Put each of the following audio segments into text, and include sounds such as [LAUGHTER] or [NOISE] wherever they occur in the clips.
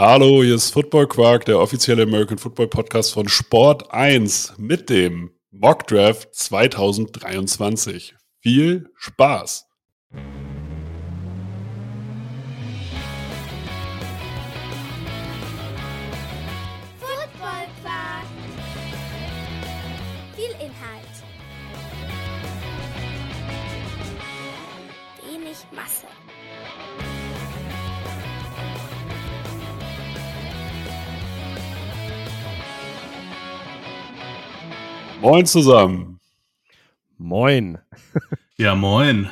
Hallo, hier ist Football Quark, der offizielle American Football Podcast von Sport 1 mit dem Mock Draft 2023. Viel Spaß! Moin zusammen. Moin. Ja, moin.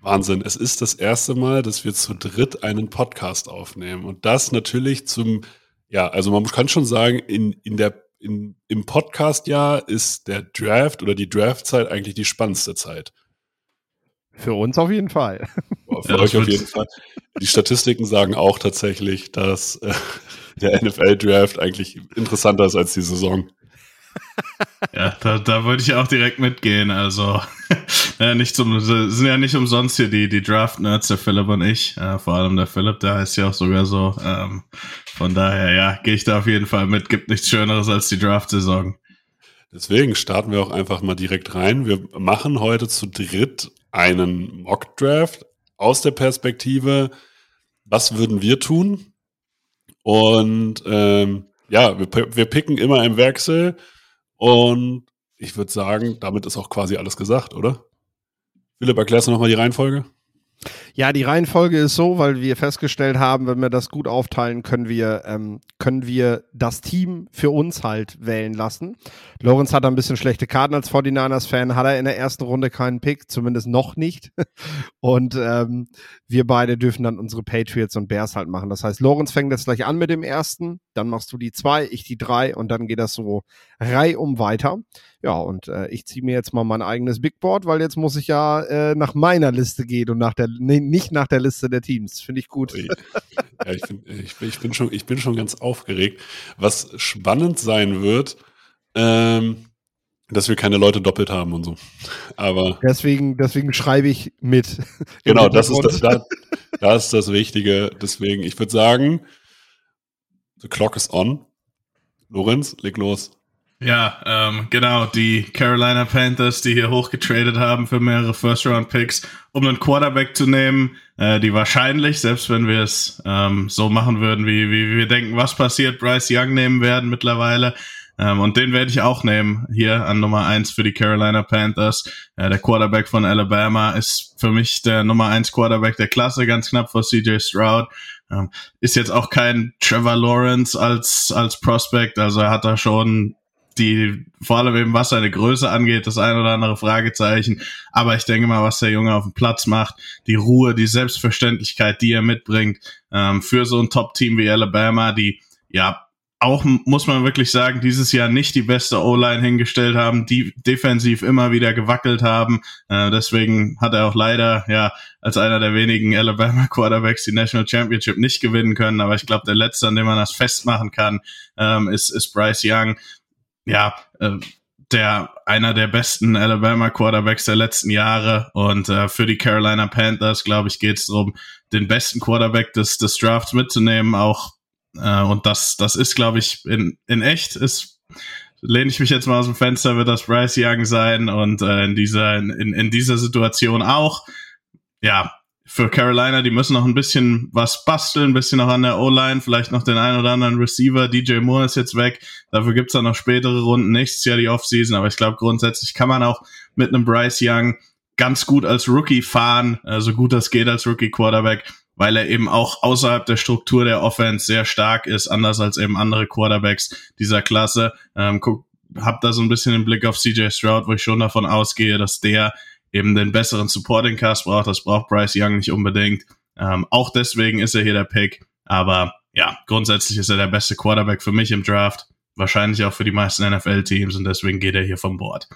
Wahnsinn. Es ist das erste Mal, dass wir zu dritt einen Podcast aufnehmen. Und das natürlich zum, ja, also man kann schon sagen, in, in der, in, im Podcast-Jahr ist der Draft oder die Draftzeit eigentlich die spannendste Zeit. Für uns auf jeden Fall. Für Ja, euch auf jeden Fall. Die Statistiken sagen auch tatsächlich, dass äh, der NFL-Draft eigentlich interessanter ist als die Saison. [LAUGHS] Ja, da, da würde ich auch direkt mitgehen. Also, [LAUGHS] ja, nicht zum, sind ja nicht umsonst hier die, die Draft-Nerds, der Philipp und ich. Äh, vor allem der Philipp, der heißt ja auch sogar so. Ähm, von daher, ja, gehe ich da auf jeden Fall mit. Gibt nichts Schöneres als die Draft-Saison. Deswegen starten wir auch einfach mal direkt rein. Wir machen heute zu dritt einen Mock-Draft aus der Perspektive, was würden wir tun? Und ähm, ja, wir, wir picken immer im Wechsel und ich würde sagen, damit ist auch quasi alles gesagt, oder? Philipp, erklärst du nochmal die Reihenfolge? Ja, die Reihenfolge ist so, weil wir festgestellt haben, wenn wir das gut aufteilen, können wir, ähm, können wir das Team für uns halt wählen lassen. Lorenz hat ein bisschen schlechte Karten als 49ers-Fan, hat er in der ersten Runde keinen Pick, zumindest noch nicht. [LAUGHS] Und ähm, wir beide dürfen dann unsere Patriots und Bears halt machen. Das heißt, Lorenz fängt jetzt gleich an mit dem ersten, dann machst du die zwei, ich die drei und dann geht das so reihum weiter. Ja, und äh, ich ziehe mir jetzt mal mein eigenes Big Board, weil jetzt muss ich ja äh, nach meiner Liste gehen und nach der, nee, nicht nach der Liste der Teams. Finde ich gut. Ja, ich, bin, ich, bin, ich, bin schon, ich bin schon ganz aufgeregt. Was spannend sein wird, ähm, dass wir keine Leute doppelt haben und so. Aber Deswegen, deswegen schreibe ich mit. [LAUGHS] genau, das ist das, Hintergrund. da, das ist das Wichtige. Deswegen, ich würde sagen, the clock is on. Lorenz, leg los. Ja, ähm, genau, die Carolina Panthers, die hier hochgetradet haben für mehrere First-Round-Picks, um einen Quarterback zu nehmen, äh, die wahrscheinlich, selbst wenn wir es ähm, so machen würden, wie, wie wir denken, was passiert, Bryce Young nehmen werden mittlerweile. Ähm, und den werde ich auch nehmen, hier an Nummer eins für die Carolina Panthers. Äh, der Quarterback von Alabama ist für mich der Nummer eins Quarterback der Klasse, ganz knapp vor CJ Stroud. Ähm, ist jetzt auch kein Trevor Lawrence als, als Prospect, also er hat da schon die, vor allem eben was seine Größe angeht, das ein oder andere Fragezeichen. Aber ich denke mal, was der Junge auf dem Platz macht, die Ruhe, die Selbstverständlichkeit, die er mitbringt, ähm, für so ein Top-Team wie Alabama, die ja auch, muss man wirklich sagen, dieses Jahr nicht die beste O-Line hingestellt haben, die defensiv immer wieder gewackelt haben. Äh, deswegen hat er auch leider, ja, als einer der wenigen Alabama Quarterbacks die National Championship nicht gewinnen können. Aber ich glaube, der letzte, an dem man das festmachen kann, ähm, ist, ist Bryce Young ja, äh, der einer der besten Alabama Quarterbacks der letzten Jahre und äh, für die Carolina Panthers, glaube ich, geht es darum, den besten Quarterback des, des Drafts mitzunehmen, auch äh, und das, das ist, glaube ich, in, in echt ist lehne ich mich jetzt mal aus dem Fenster, wird das Bryce Young sein und äh, in dieser in, in dieser Situation auch. Ja, für Carolina, die müssen noch ein bisschen was basteln, ein bisschen noch an der O-Line, vielleicht noch den einen oder anderen Receiver. DJ Moore ist jetzt weg. Dafür gibt's dann noch spätere Runden, nächstes Jahr die Offseason. Aber ich glaube, grundsätzlich kann man auch mit einem Bryce Young ganz gut als Rookie fahren, äh, so gut das geht als Rookie-Quarterback, weil er eben auch außerhalb der Struktur der Offense sehr stark ist, anders als eben andere Quarterbacks dieser Klasse. Ähm, guck, hab da so ein bisschen den Blick auf CJ Stroud, wo ich schon davon ausgehe, dass der eben den besseren Supporting Cast braucht. Das braucht Bryce Young nicht unbedingt. Ähm, auch deswegen ist er hier der Pick. Aber ja, grundsätzlich ist er der beste Quarterback für mich im Draft. Wahrscheinlich auch für die meisten NFL-Teams und deswegen geht er hier vom Board.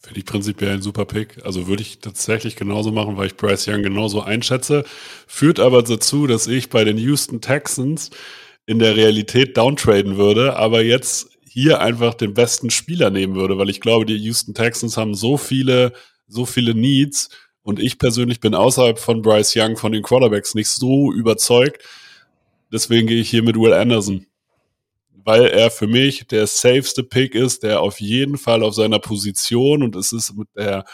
Finde ich prinzipiell ein super Pick. Also würde ich tatsächlich genauso machen, weil ich Bryce Young genauso einschätze. Führt aber dazu, dass ich bei den Houston Texans in der Realität downtraden würde, aber jetzt hier einfach den besten Spieler nehmen würde, weil ich glaube, die Houston Texans haben so viele, so viele Needs und ich persönlich bin außerhalb von Bryce Young von den Quarterbacks nicht so überzeugt, Deswegen gehe ich hier mit Will Anderson. Weil er für mich der safeste Pick ist, der auf jeden Fall auf seiner Position und es ist mit der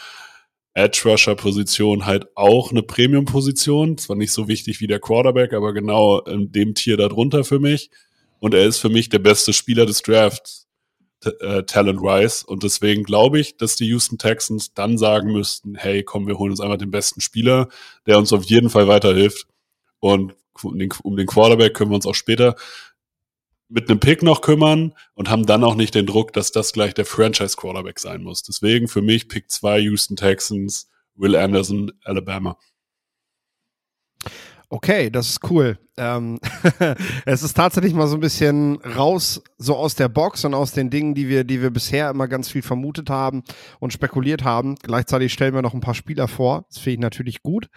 Edge Rusher Position halt auch eine Premium Position. Zwar nicht so wichtig wie der Quarterback, aber genau in dem Tier darunter für mich. Und er ist für mich der beste Spieler des Drafts, äh, talent-wise. Und deswegen glaube ich, dass die Houston Texans dann sagen müssten, hey, komm, wir holen uns einfach den besten Spieler, der uns auf jeden Fall weiterhilft. Und um den, um den Quarterback können wir uns auch später mit einem Pick noch kümmern und haben dann auch nicht den Druck, dass das gleich der Franchise Quarterback sein muss. Deswegen für mich Pick 2 Houston Texans, Will Anderson, Alabama. Okay, das ist cool. Ähm, [LAUGHS] es ist tatsächlich mal so ein bisschen raus, so aus der Box und aus den Dingen, die wir, die wir bisher immer ganz viel vermutet haben und spekuliert haben. Gleichzeitig stellen wir noch ein paar Spieler vor. Das finde ich natürlich gut.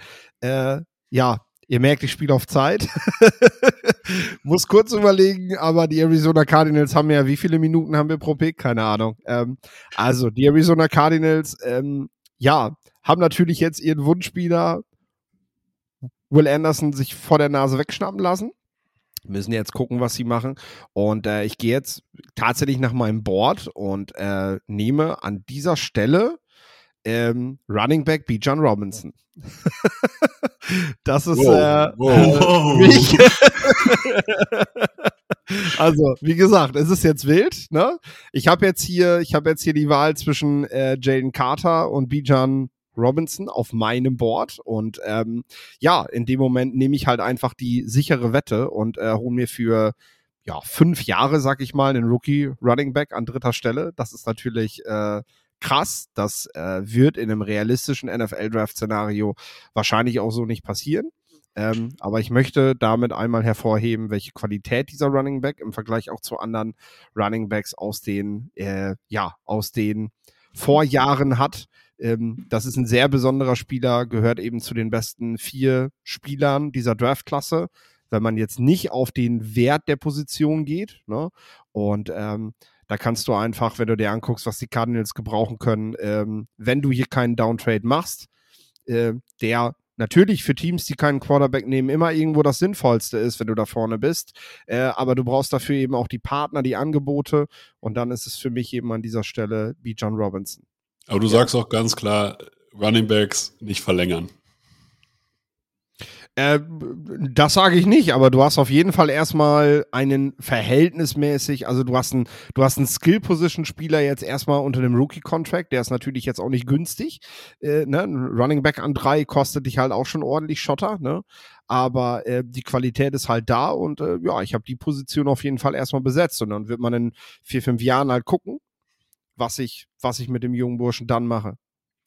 Äh, ja, Ihr merkt, ich spiele auf Zeit. [LAUGHS] Muss kurz überlegen, aber die Arizona Cardinals haben ja, wie viele Minuten haben wir pro Pick? Keine Ahnung. Ähm, also, die Arizona Cardinals, ähm, ja, haben natürlich jetzt ihren Wunschspieler Will Anderson sich vor der Nase wegschnappen lassen. Müssen jetzt gucken, was sie machen. Und äh, ich gehe jetzt tatsächlich nach meinem Board und äh, nehme an dieser Stelle ähm, Running Back B. John Robinson. [LAUGHS] das ist wow, äh, wow. [LAUGHS] [LAUGHS] also wie gesagt, es ist jetzt wild. Ne? Ich habe jetzt hier, ich habe jetzt hier die Wahl zwischen äh, Jaden Carter und Bijan Robinson auf meinem Board und ähm, ja, in dem Moment nehme ich halt einfach die sichere Wette und äh, hole mir für ja fünf Jahre, sag ich mal, einen Rookie Running Back an dritter Stelle. Das ist natürlich äh, krass. Das äh, wird in einem realistischen NFL-Draft-Szenario wahrscheinlich auch so nicht passieren. Ähm, aber ich möchte damit einmal hervorheben, welche Qualität dieser Running Back im Vergleich auch zu anderen Running Backs aus den, äh, ja, aus den Vorjahren hat. Ähm, das ist ein sehr besonderer Spieler, gehört eben zu den besten vier Spielern dieser Draftklasse, wenn man jetzt nicht auf den Wert der Position geht. Ne? Und ähm, da kannst du einfach, wenn du dir anguckst, was die Cardinals gebrauchen können, ähm, wenn du hier keinen Downtrade machst, äh, der natürlich für Teams, die keinen Quarterback nehmen, immer irgendwo das Sinnvollste ist, wenn du da vorne bist. Äh, aber du brauchst dafür eben auch die Partner, die Angebote. Und dann ist es für mich eben an dieser Stelle wie John Robinson. Aber du ja. sagst auch ganz klar, Running Backs nicht verlängern. Äh, das sage ich nicht, aber du hast auf jeden Fall erstmal einen verhältnismäßig, also du hast einen, du hast einen Skill-Position-Spieler jetzt erstmal unter dem Rookie-Contract, der ist natürlich jetzt auch nicht günstig. Äh, ne? Ein Running Back an drei kostet dich halt auch schon ordentlich Schotter, ne? Aber äh, die Qualität ist halt da und äh, ja, ich habe die Position auf jeden Fall erstmal besetzt und dann wird man in vier, fünf Jahren halt gucken, was ich, was ich mit dem jungen Burschen dann mache.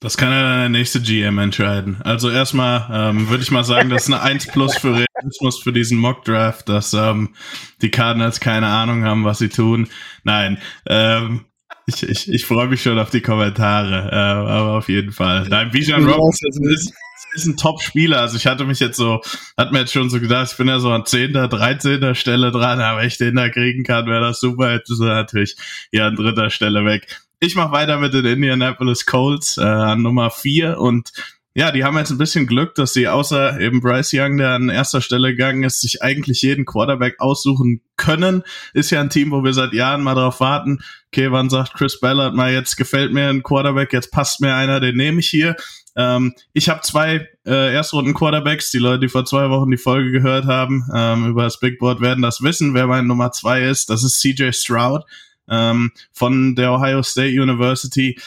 Das kann ja der nächste GM entscheiden. Also erstmal ähm, würde ich mal sagen, das ist eine 1 plus für Realismus für diesen Mock Draft, dass ähm, die Cardinals keine Ahnung haben, was sie tun. Nein, ähm, ich, ich, ich freue mich schon auf die Kommentare, äh, aber auf jeden Fall. Nein, Bijan Robinson ist, ist ein Top-Spieler. Also ich hatte mich jetzt so, hat mir jetzt schon so gedacht, ich bin ja so an 10., 13. Stelle dran, aber wenn ich den da kriegen kann, wäre das super. Jetzt ist er natürlich hier an dritter Stelle weg. Ich mache weiter mit den Indianapolis Colts äh, an Nummer vier und ja, die haben jetzt ein bisschen Glück, dass sie außer eben Bryce Young, der an erster Stelle gegangen ist, sich eigentlich jeden Quarterback aussuchen können. Ist ja ein Team, wo wir seit Jahren mal drauf warten. Okay, wann sagt Chris Ballard mal, jetzt gefällt mir ein Quarterback, jetzt passt mir einer, den nehme ich hier. Ähm, ich habe zwei äh, Erstrunden-Quarterbacks. Die Leute, die vor zwei Wochen die Folge gehört haben ähm, über das Big Board, werden das wissen, wer mein Nummer zwei ist. Das ist CJ Stroud ähm, von der Ohio State University.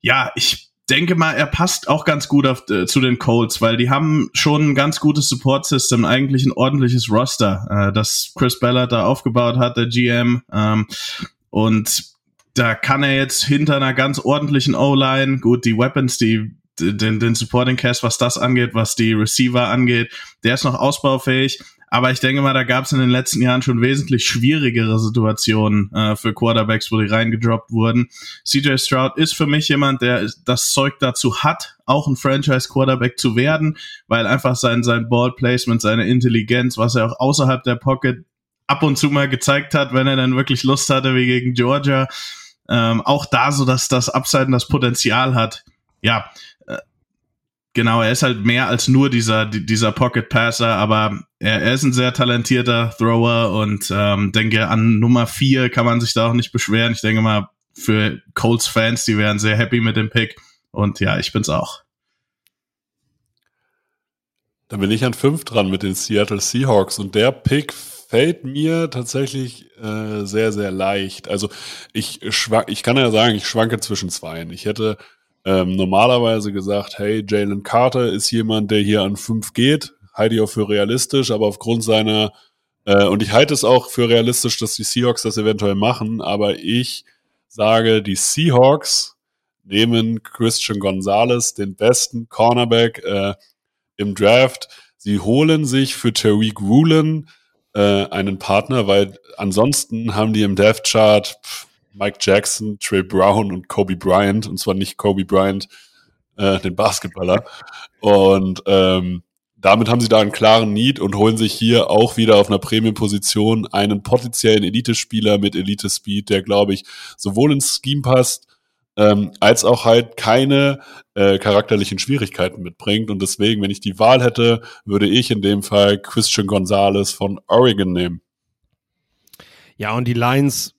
Ja, ich denke mal, er passt auch ganz gut auf, äh, zu den Colts, weil die haben schon ein ganz gutes Support-System, eigentlich ein ordentliches Roster, äh, das Chris Ballard da aufgebaut hat, der GM. Ähm, und da kann er jetzt hinter einer ganz ordentlichen O-Line, gut, die Weapons, die den, den Supporting Cast, was das angeht, was die Receiver angeht, der ist noch ausbaufähig. Aber ich denke mal, da gab es in den letzten Jahren schon wesentlich schwierigere Situationen äh, für Quarterbacks, wo die reingedroppt wurden. CJ Stroud ist für mich jemand, der das Zeug dazu hat, auch ein Franchise-Quarterback zu werden, weil einfach sein, sein Ball-Placement, seine Intelligenz, was er auch außerhalb der Pocket ab und zu mal gezeigt hat, wenn er dann wirklich Lust hatte, wie gegen Georgia, ähm, auch da so, dass das Upside das Potenzial hat. Ja, genau, er ist halt mehr als nur dieser, dieser Pocket Passer, aber er, er ist ein sehr talentierter Thrower und ähm, denke, an Nummer vier kann man sich da auch nicht beschweren. Ich denke mal, für Colts-Fans, die wären sehr happy mit dem Pick. Und ja, ich bin's auch. Dann bin ich an fünf dran mit den Seattle Seahawks und der Pick fällt mir tatsächlich äh, sehr, sehr leicht. Also ich schwank, ich kann ja sagen, ich schwanke zwischen zweien. Ich hätte ähm, normalerweise gesagt, hey, Jalen Carter ist jemand, der hier an fünf geht. Halte ich auch für realistisch, aber aufgrund seiner, äh, und ich halte es auch für realistisch, dass die Seahawks das eventuell machen, aber ich sage, die Seahawks nehmen Christian Gonzalez, den besten Cornerback äh, im Draft. Sie holen sich für Tariq Woolen äh, einen Partner, weil ansonsten haben die im Death Chart Mike Jackson, Trey Brown und Kobe Bryant, und zwar nicht Kobe Bryant, äh, den Basketballer. Und ähm, damit haben sie da einen klaren Need und holen sich hier auch wieder auf einer Premium-Position einen potenziellen Elite-Spieler mit Elite-Speed, der, glaube ich, sowohl ins Scheme passt, ähm, als auch halt keine äh, charakterlichen Schwierigkeiten mitbringt. Und deswegen, wenn ich die Wahl hätte, würde ich in dem Fall Christian Gonzalez von Oregon nehmen. Ja, und die Lions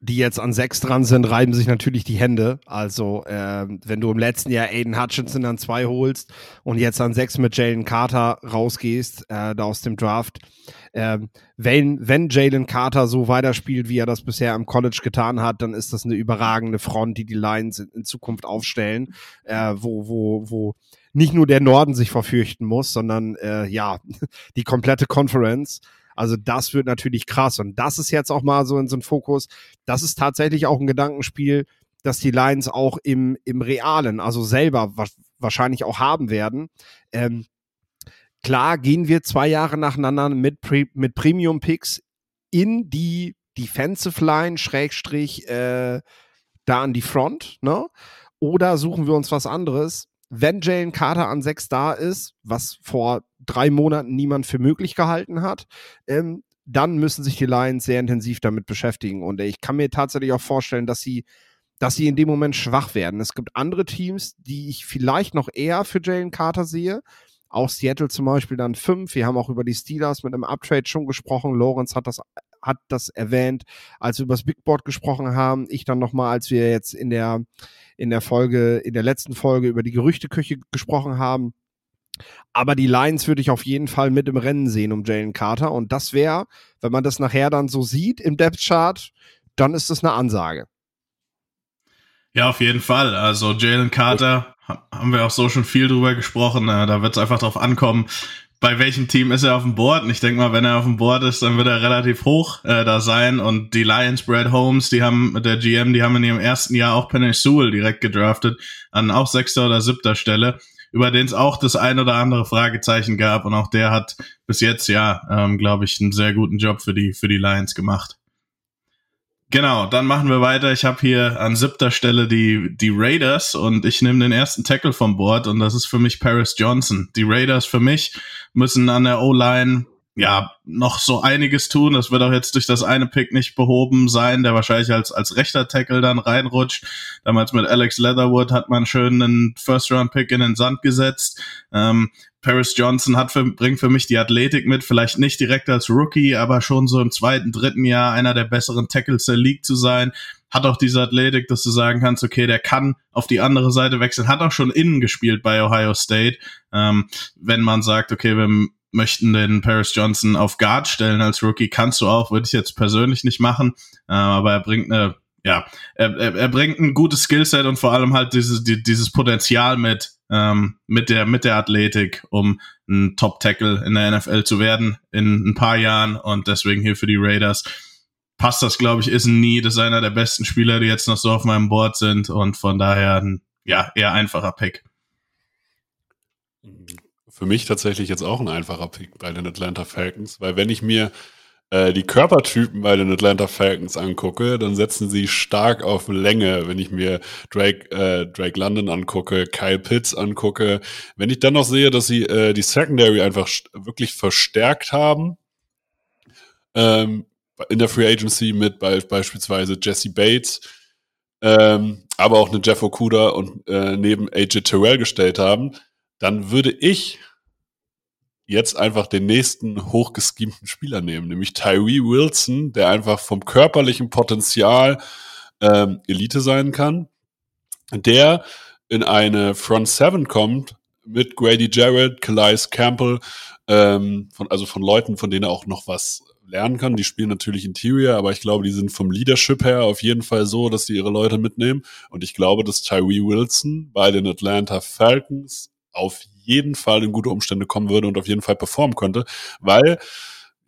die jetzt an sechs dran sind, reiben sich natürlich die Hände. Also, äh, wenn du im letzten Jahr Aiden Hutchinson an zwei holst und jetzt an sechs mit Jalen Carter rausgehst, äh, da aus dem Draft, äh, wenn, wenn Jalen Carter so weiterspielt, wie er das bisher am College getan hat, dann ist das eine überragende Front, die die Lions in, in Zukunft aufstellen, äh, wo, wo, wo nicht nur der Norden sich verfürchten muss, sondern äh, ja, [LAUGHS] die komplette Conference. Also das wird natürlich krass. Und das ist jetzt auch mal so in so ein Fokus. Das ist tatsächlich auch ein Gedankenspiel, dass die Lions auch im, im Realen, also selber wa wahrscheinlich auch haben werden. Ähm, klar gehen wir zwei Jahre nacheinander mit, Pre mit Premium-Picks in die Defensive Line, Schrägstrich, äh, da an die Front, ne? Oder suchen wir uns was anderes? Wenn Jalen Carter an sechs da ist, was vor drei Monaten niemand für möglich gehalten hat, ähm, dann müssen sich die Lions sehr intensiv damit beschäftigen. Und ich kann mir tatsächlich auch vorstellen, dass sie, dass sie in dem Moment schwach werden. Es gibt andere Teams, die ich vielleicht noch eher für Jalen Carter sehe. Auch Seattle zum Beispiel dann fünf. Wir haben auch über die Steelers mit einem Uptrade schon gesprochen. Lorenz hat das, hat das erwähnt, als wir über das Big Board gesprochen haben. Ich dann nochmal, als wir jetzt in der, in der Folge, in der letzten Folge über die Gerüchteküche gesprochen haben. Aber die Lions würde ich auf jeden Fall mit im Rennen sehen um Jalen Carter. Und das wäre, wenn man das nachher dann so sieht im Depth Chart, dann ist das eine Ansage. Ja, auf jeden Fall. Also Jalen Carter haben wir auch so schon viel drüber gesprochen. Äh, da wird es einfach drauf ankommen, bei welchem Team ist er auf dem Board? Und ich denke mal, wenn er auf dem Board ist, dann wird er relativ hoch äh, da sein. Und die Lions, Brad Holmes, die haben der GM, die haben in ihrem ersten Jahr auch Penny Sewell direkt gedraftet, an auch sechster oder siebter Stelle über den es auch das ein oder andere Fragezeichen gab und auch der hat bis jetzt ja, ähm, glaube ich, einen sehr guten Job für die für die Lions gemacht. Genau, dann machen wir weiter. Ich habe hier an siebter Stelle die, die Raiders und ich nehme den ersten Tackle vom Board und das ist für mich Paris Johnson. Die Raiders für mich müssen an der O-Line ja, noch so einiges tun. Das wird auch jetzt durch das eine Pick nicht behoben sein, der wahrscheinlich als, als rechter Tackle dann reinrutscht. Damals mit Alex Leatherwood hat man schön einen First-Round-Pick in den Sand gesetzt. Ähm, Paris Johnson hat für, bringt für mich die Athletik mit, vielleicht nicht direkt als Rookie, aber schon so im zweiten, dritten Jahr einer der besseren Tackles der League zu sein. Hat auch diese Athletik, dass du sagen kannst, okay, der kann auf die andere Seite wechseln. Hat auch schon innen gespielt bei Ohio State. Ähm, wenn man sagt, okay, wir möchten den Paris Johnson auf Guard stellen als Rookie, kannst du auch, würde ich jetzt persönlich nicht machen, äh, aber er bringt eine, ja, er, er, er bringt ein gutes Skillset und vor allem halt dieses, die, dieses Potenzial mit, ähm, mit der, mit der Athletik, um ein Top-Tackle in der NFL zu werden in ein paar Jahren und deswegen hier für die Raiders. Passt das, glaube ich, ist ein Nie, das ist einer der besten Spieler, die jetzt noch so auf meinem Board sind und von daher ein, ja, eher einfacher Pick. Für mich tatsächlich jetzt auch ein einfacher Pick bei den Atlanta Falcons, weil wenn ich mir äh, die Körpertypen bei den Atlanta Falcons angucke, dann setzen sie stark auf Länge. Wenn ich mir Drake, äh, Drake London angucke, Kyle Pitts angucke, wenn ich dann noch sehe, dass sie äh, die Secondary einfach wirklich verstärkt haben, ähm, in der Free Agency mit be beispielsweise Jesse Bates, ähm, aber auch eine Jeff Okuda und äh, neben AJ Terrell gestellt haben, dann würde ich jetzt einfach den nächsten hochgeschemten Spieler nehmen, nämlich Tyree Wilson, der einfach vom körperlichen Potenzial ähm, Elite sein kann, der in eine Front Seven kommt mit Grady Jarrett, Calais Campbell, ähm, von, also von Leuten, von denen er auch noch was lernen kann. Die spielen natürlich Interior, aber ich glaube, die sind vom Leadership her auf jeden Fall so, dass die ihre Leute mitnehmen. Und ich glaube, dass Tyree Wilson bei den Atlanta Falcons auf jeden Fall in gute Umstände kommen würde und auf jeden Fall performen könnte, weil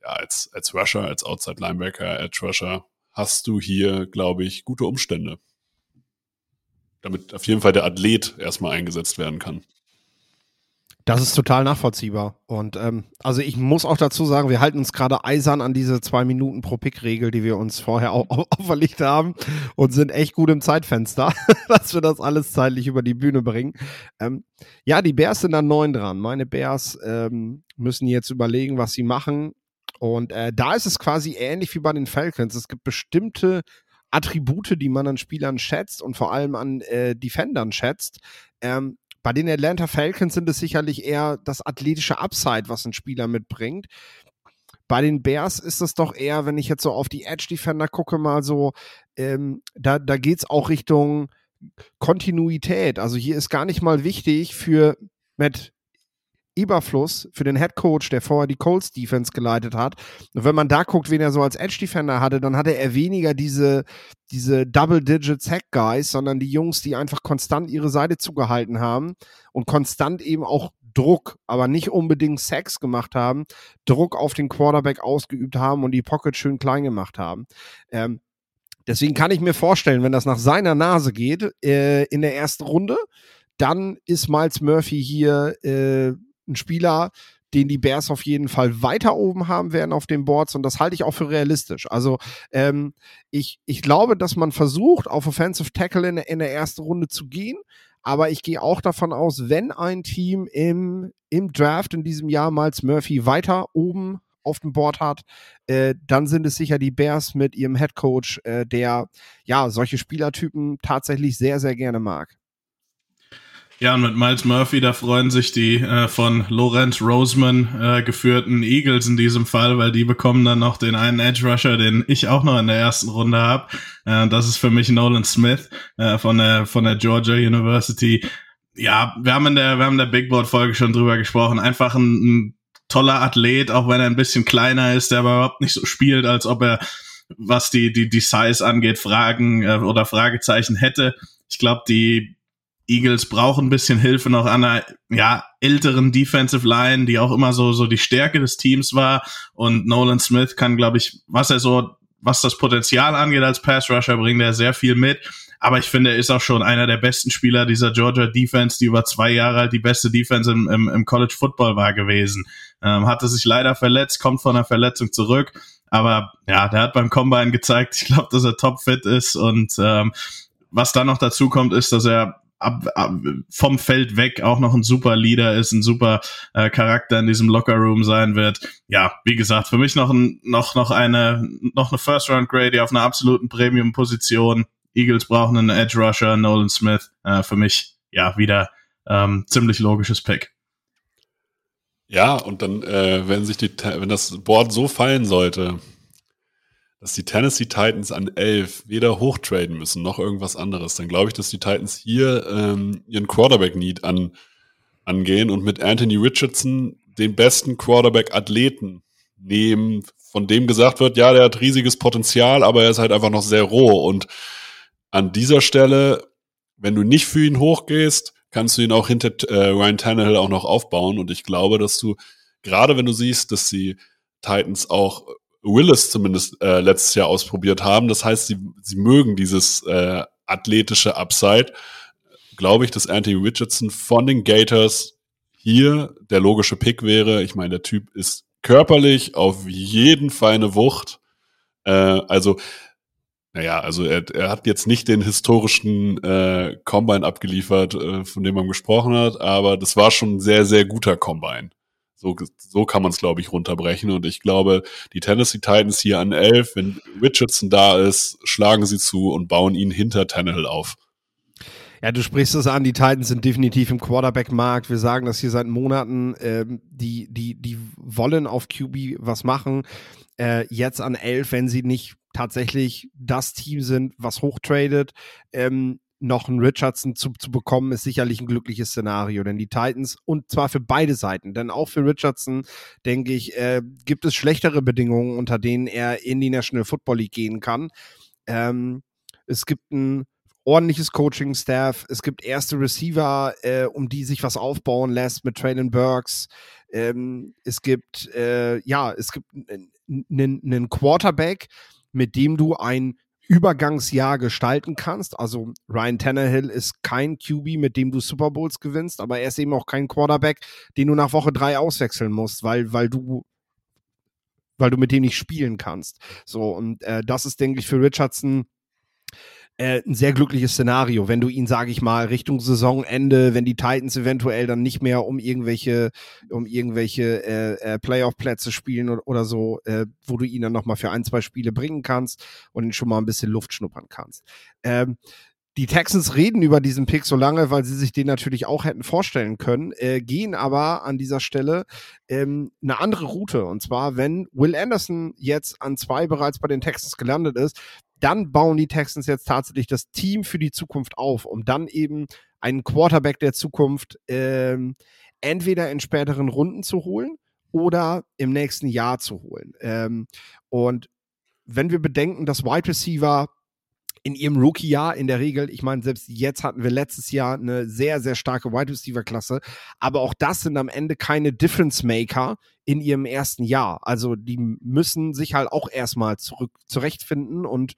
ja, als, als Rusher, als Outside Linebacker, Edge Rusher hast du hier, glaube ich, gute Umstände. Damit auf jeden Fall der Athlet erstmal eingesetzt werden kann. Das ist total nachvollziehbar. Und ähm, also ich muss auch dazu sagen, wir halten uns gerade eisern an diese zwei Minuten pro Pick-Regel, die wir uns vorher au auferlegt haben und sind echt gut im Zeitfenster, [LAUGHS] dass wir das alles zeitlich über die Bühne bringen. Ähm, ja, die Bears sind an neun dran. Meine Bears ähm, müssen jetzt überlegen, was sie machen. Und äh, da ist es quasi ähnlich wie bei den Falcons. Es gibt bestimmte Attribute, die man an Spielern schätzt und vor allem an äh, Defendern schätzt. Ähm, bei den Atlanta Falcons sind es sicherlich eher das athletische Upside, was ein Spieler mitbringt. Bei den Bears ist es doch eher, wenn ich jetzt so auf die Edge Defender gucke, mal so, ähm, da, da geht es auch Richtung Kontinuität. Also hier ist gar nicht mal wichtig für Matt Überfluss für den Head Coach, der vorher die Colts Defense geleitet hat. Und wenn man da guckt, wen er so als Edge Defender hatte, dann hatte er weniger diese, diese Double-Digit Sack Guys, sondern die Jungs, die einfach konstant ihre Seite zugehalten haben und konstant eben auch Druck, aber nicht unbedingt Sacks gemacht haben, Druck auf den Quarterback ausgeübt haben und die Pocket schön klein gemacht haben. Ähm, deswegen kann ich mir vorstellen, wenn das nach seiner Nase geht äh, in der ersten Runde, dann ist Miles Murphy hier äh, ein Spieler, den die Bears auf jeden Fall weiter oben haben werden auf den Boards und das halte ich auch für realistisch. Also ähm, ich, ich glaube, dass man versucht, auf Offensive Tackle in, in der ersten Runde zu gehen, aber ich gehe auch davon aus, wenn ein Team im, im Draft in diesem Jahr Miles Murphy weiter oben auf dem Board hat, äh, dann sind es sicher die Bears mit ihrem Head Coach, äh, der ja solche Spielertypen tatsächlich sehr, sehr gerne mag. Ja, und mit Miles Murphy, da freuen sich die äh, von Lorenz Roseman äh, geführten Eagles in diesem Fall, weil die bekommen dann noch den einen Edge Rusher, den ich auch noch in der ersten Runde habe. Äh, das ist für mich Nolan Smith äh, von der von der Georgia University. Ja, wir haben in der wir haben in der Big Board Folge schon drüber gesprochen. Einfach ein, ein toller Athlet, auch wenn er ein bisschen kleiner ist, der aber überhaupt nicht so spielt, als ob er was die die die Size angeht, Fragen äh, oder Fragezeichen hätte. Ich glaube, die Eagles brauchen ein bisschen Hilfe noch an einer ja, älteren Defensive Line, die auch immer so, so die Stärke des Teams war. Und Nolan Smith kann, glaube ich, was er so, was das Potenzial angeht als Pass Rusher, bringt er sehr viel mit. Aber ich finde, er ist auch schon einer der besten Spieler dieser Georgia Defense, die über zwei Jahre halt die beste Defense im, im, im College Football war gewesen. Ähm, hatte sich leider verletzt, kommt von einer Verletzung zurück. Aber ja, der hat beim Combine gezeigt, ich glaube, dass er topfit ist. Und ähm, was dann noch dazu kommt, ist, dass er ab, ab, vom Feld weg auch noch ein super Leader ist, ein super äh, Charakter in diesem Lockerroom sein wird. Ja, wie gesagt, für mich noch ein, noch noch eine noch eine First Round Grady auf einer absoluten Premium Position. Eagles brauchen einen Edge Rusher, Nolan Smith. Äh, für mich ja wieder ähm, ziemlich logisches Pick. Ja, und dann, äh, wenn sich die, wenn das Board so fallen sollte, dass die Tennessee Titans an 11 weder hochtraden müssen noch irgendwas anderes, dann glaube ich, dass die Titans hier ähm, ihren Quarterback-Need an, angehen und mit Anthony Richardson den besten Quarterback-Athleten nehmen, von dem gesagt wird, ja, der hat riesiges Potenzial, aber er ist halt einfach noch sehr roh. Und an dieser Stelle, wenn du nicht für ihn hochgehst, kannst du ihn auch hinter äh, Ryan Tannehill auch noch aufbauen. Und ich glaube, dass du, gerade wenn du siehst, dass die Titans auch Willis zumindest äh, letztes Jahr ausprobiert haben. Das heißt, sie, sie mögen dieses äh, athletische Upside. Glaube ich, dass Anthony Richardson von den Gators hier der logische Pick wäre. Ich meine, der Typ ist körperlich auf jeden Fall eine Wucht. Äh, also, naja, also er, er hat jetzt nicht den historischen äh, Combine abgeliefert, äh, von dem man gesprochen hat, aber das war schon ein sehr, sehr guter Combine. So, so kann man es, glaube ich, runterbrechen. Und ich glaube, die Tennessee Titans hier an 11, wenn Richardson da ist, schlagen sie zu und bauen ihn hinter Tannehill auf. Ja, du sprichst es an, die Titans sind definitiv im Quarterback-Markt. Wir sagen das hier seit Monaten. Ähm, die, die, die wollen auf QB was machen. Äh, jetzt an 11, wenn sie nicht tatsächlich das Team sind, was hochtradet. Ähm, noch einen Richardson zu, zu bekommen, ist sicherlich ein glückliches Szenario. Denn die Titans, und zwar für beide Seiten, denn auch für Richardson, denke ich, äh, gibt es schlechtere Bedingungen, unter denen er in die National Football League gehen kann. Ähm, es gibt ein ordentliches Coaching-Staff, es gibt erste Receiver, äh, um die sich was aufbauen lässt mit Traylon Burks. Ähm, es gibt, äh, ja, es gibt einen Quarterback, mit dem du ein Übergangsjahr gestalten kannst. Also Ryan Tannehill ist kein QB, mit dem du Super Bowls gewinnst, aber er ist eben auch kein Quarterback, den du nach Woche drei auswechseln musst, weil, weil du weil du mit dem nicht spielen kannst. So, und äh, das ist, denke ich, für Richardson äh, ein sehr glückliches Szenario, wenn du ihn, sage ich mal, Richtung Saisonende, wenn die Titans eventuell dann nicht mehr um irgendwelche, um irgendwelche äh, äh, Playoff-Plätze spielen oder, oder so, äh, wo du ihn dann nochmal für ein, zwei Spiele bringen kannst und ihn schon mal ein bisschen Luft schnuppern kannst. Ähm, die Texans reden über diesen Pick so lange, weil sie sich den natürlich auch hätten vorstellen können, äh, gehen aber an dieser Stelle ähm, eine andere Route. Und zwar, wenn Will Anderson jetzt an zwei bereits bei den Texans gelandet ist, dann bauen die Texans jetzt tatsächlich das Team für die Zukunft auf, um dann eben einen Quarterback der Zukunft ähm, entweder in späteren Runden zu holen oder im nächsten Jahr zu holen. Ähm, und wenn wir bedenken, dass Wide Receiver in ihrem Rookie-Jahr in der Regel, ich meine, selbst jetzt hatten wir letztes Jahr eine sehr, sehr starke Wide Receiver-Klasse, aber auch das sind am Ende keine Difference-Maker in ihrem ersten Jahr. Also die müssen sich halt auch erstmal zurück zurechtfinden und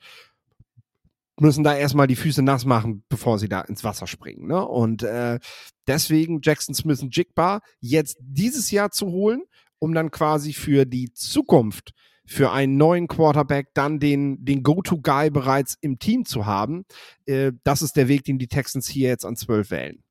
müssen da erstmal die Füße nass machen, bevor sie da ins Wasser springen. Ne? Und äh, deswegen Jackson Smith und Jigbar jetzt dieses Jahr zu holen, um dann quasi für die Zukunft für einen neuen Quarterback dann den, den Go-To-Guy bereits im Team zu haben. Äh, das ist der Weg, den die Texans hier jetzt an 12 wählen.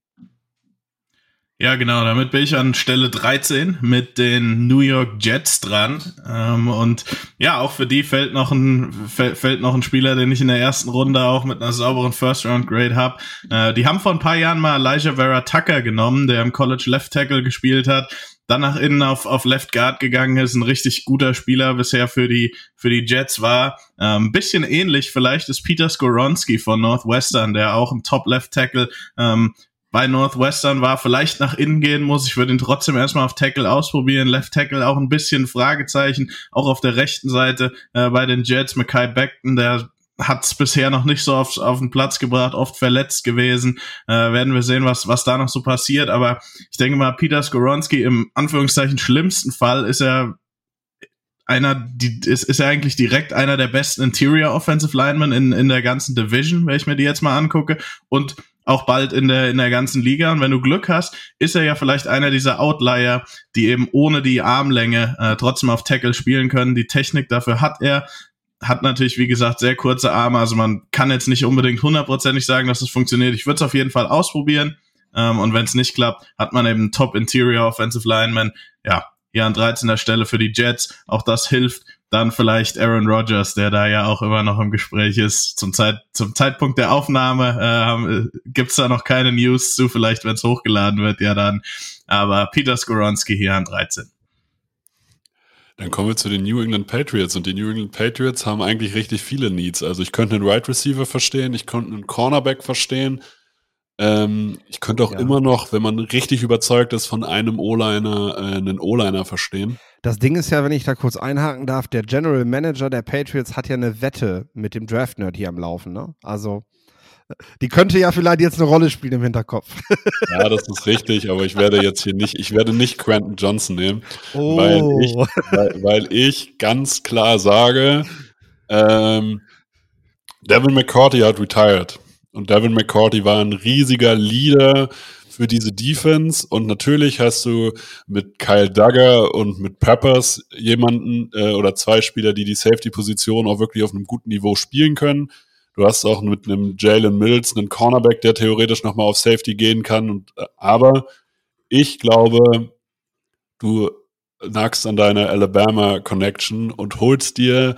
Ja, genau, damit bin ich an Stelle 13 mit den New York Jets dran. Ähm, und ja, auch für die fällt noch, ein, fällt noch ein Spieler, den ich in der ersten Runde auch mit einer sauberen First-Round-Grade habe. Äh, die haben vor ein paar Jahren mal Elijah Vera Tucker genommen, der im College Left Tackle gespielt hat dann nach innen auf, auf Left Guard gegangen ist, ein richtig guter Spieler bisher für die, für die Jets war. Ein ähm, bisschen ähnlich vielleicht ist Peter Skoronski von Northwestern, der auch im Top Left Tackle ähm, bei Northwestern war, vielleicht nach innen gehen muss. Ich würde ihn trotzdem erstmal auf Tackle ausprobieren. Left Tackle auch ein bisschen Fragezeichen. Auch auf der rechten Seite äh, bei den Jets, Mackay Beckton, der hat es bisher noch nicht so auf, auf den Platz gebracht, oft verletzt gewesen. Äh, werden wir sehen, was, was da noch so passiert. Aber ich denke mal, Peter Skoronski im Anführungszeichen schlimmsten Fall ist er einer, die, ist, ist er eigentlich direkt einer der besten Interior Offensive Linemen in, in der ganzen Division, wenn ich mir die jetzt mal angucke. Und auch bald in der, in der ganzen Liga. Und wenn du Glück hast, ist er ja vielleicht einer dieser Outlier, die eben ohne die Armlänge äh, trotzdem auf Tackle spielen können. Die Technik dafür hat er hat natürlich, wie gesagt, sehr kurze Arme. Also man kann jetzt nicht unbedingt hundertprozentig sagen, dass es funktioniert. Ich würde es auf jeden Fall ausprobieren. Ähm, und wenn es nicht klappt, hat man eben Top Interior Offensive Lineman. Ja, hier an 13. Stelle für die Jets. Auch das hilft. Dann vielleicht Aaron Rodgers, der da ja auch immer noch im Gespräch ist. Zum, Zeit, zum Zeitpunkt der Aufnahme äh, gibt's da noch keine News zu. Vielleicht, wenn es hochgeladen wird, ja dann. Aber Peter Skoronski hier an 13. Dann kommen wir zu den New England Patriots. Und die New England Patriots haben eigentlich richtig viele Needs. Also ich könnte einen Right Receiver verstehen, ich könnte einen Cornerback verstehen. Ähm, ich könnte auch ja. immer noch, wenn man richtig überzeugt ist, von einem O-Liner äh, einen O-Liner verstehen. Das Ding ist ja, wenn ich da kurz einhaken darf, der General Manager der Patriots hat ja eine Wette mit dem Draft-Nerd hier am Laufen. Ne? Also die könnte ja vielleicht jetzt eine Rolle spielen im Hinterkopf. Ja, das ist richtig, aber ich werde jetzt hier nicht, ich werde nicht Quentin Johnson nehmen, oh. weil, ich, weil, weil, ich ganz klar sage, ähm, Devin McCourty hat retired. Und Devin McCourty war ein riesiger Leader für diese Defense. Und natürlich hast du mit Kyle Duggar und mit Peppers jemanden äh, oder zwei Spieler, die die Safety-Position auch wirklich auf einem guten Niveau spielen können. Du hast auch mit einem Jalen Mills einen Cornerback, der theoretisch nochmal auf Safety gehen kann. Und, äh, aber ich glaube, du nagst an deiner Alabama Connection und holst dir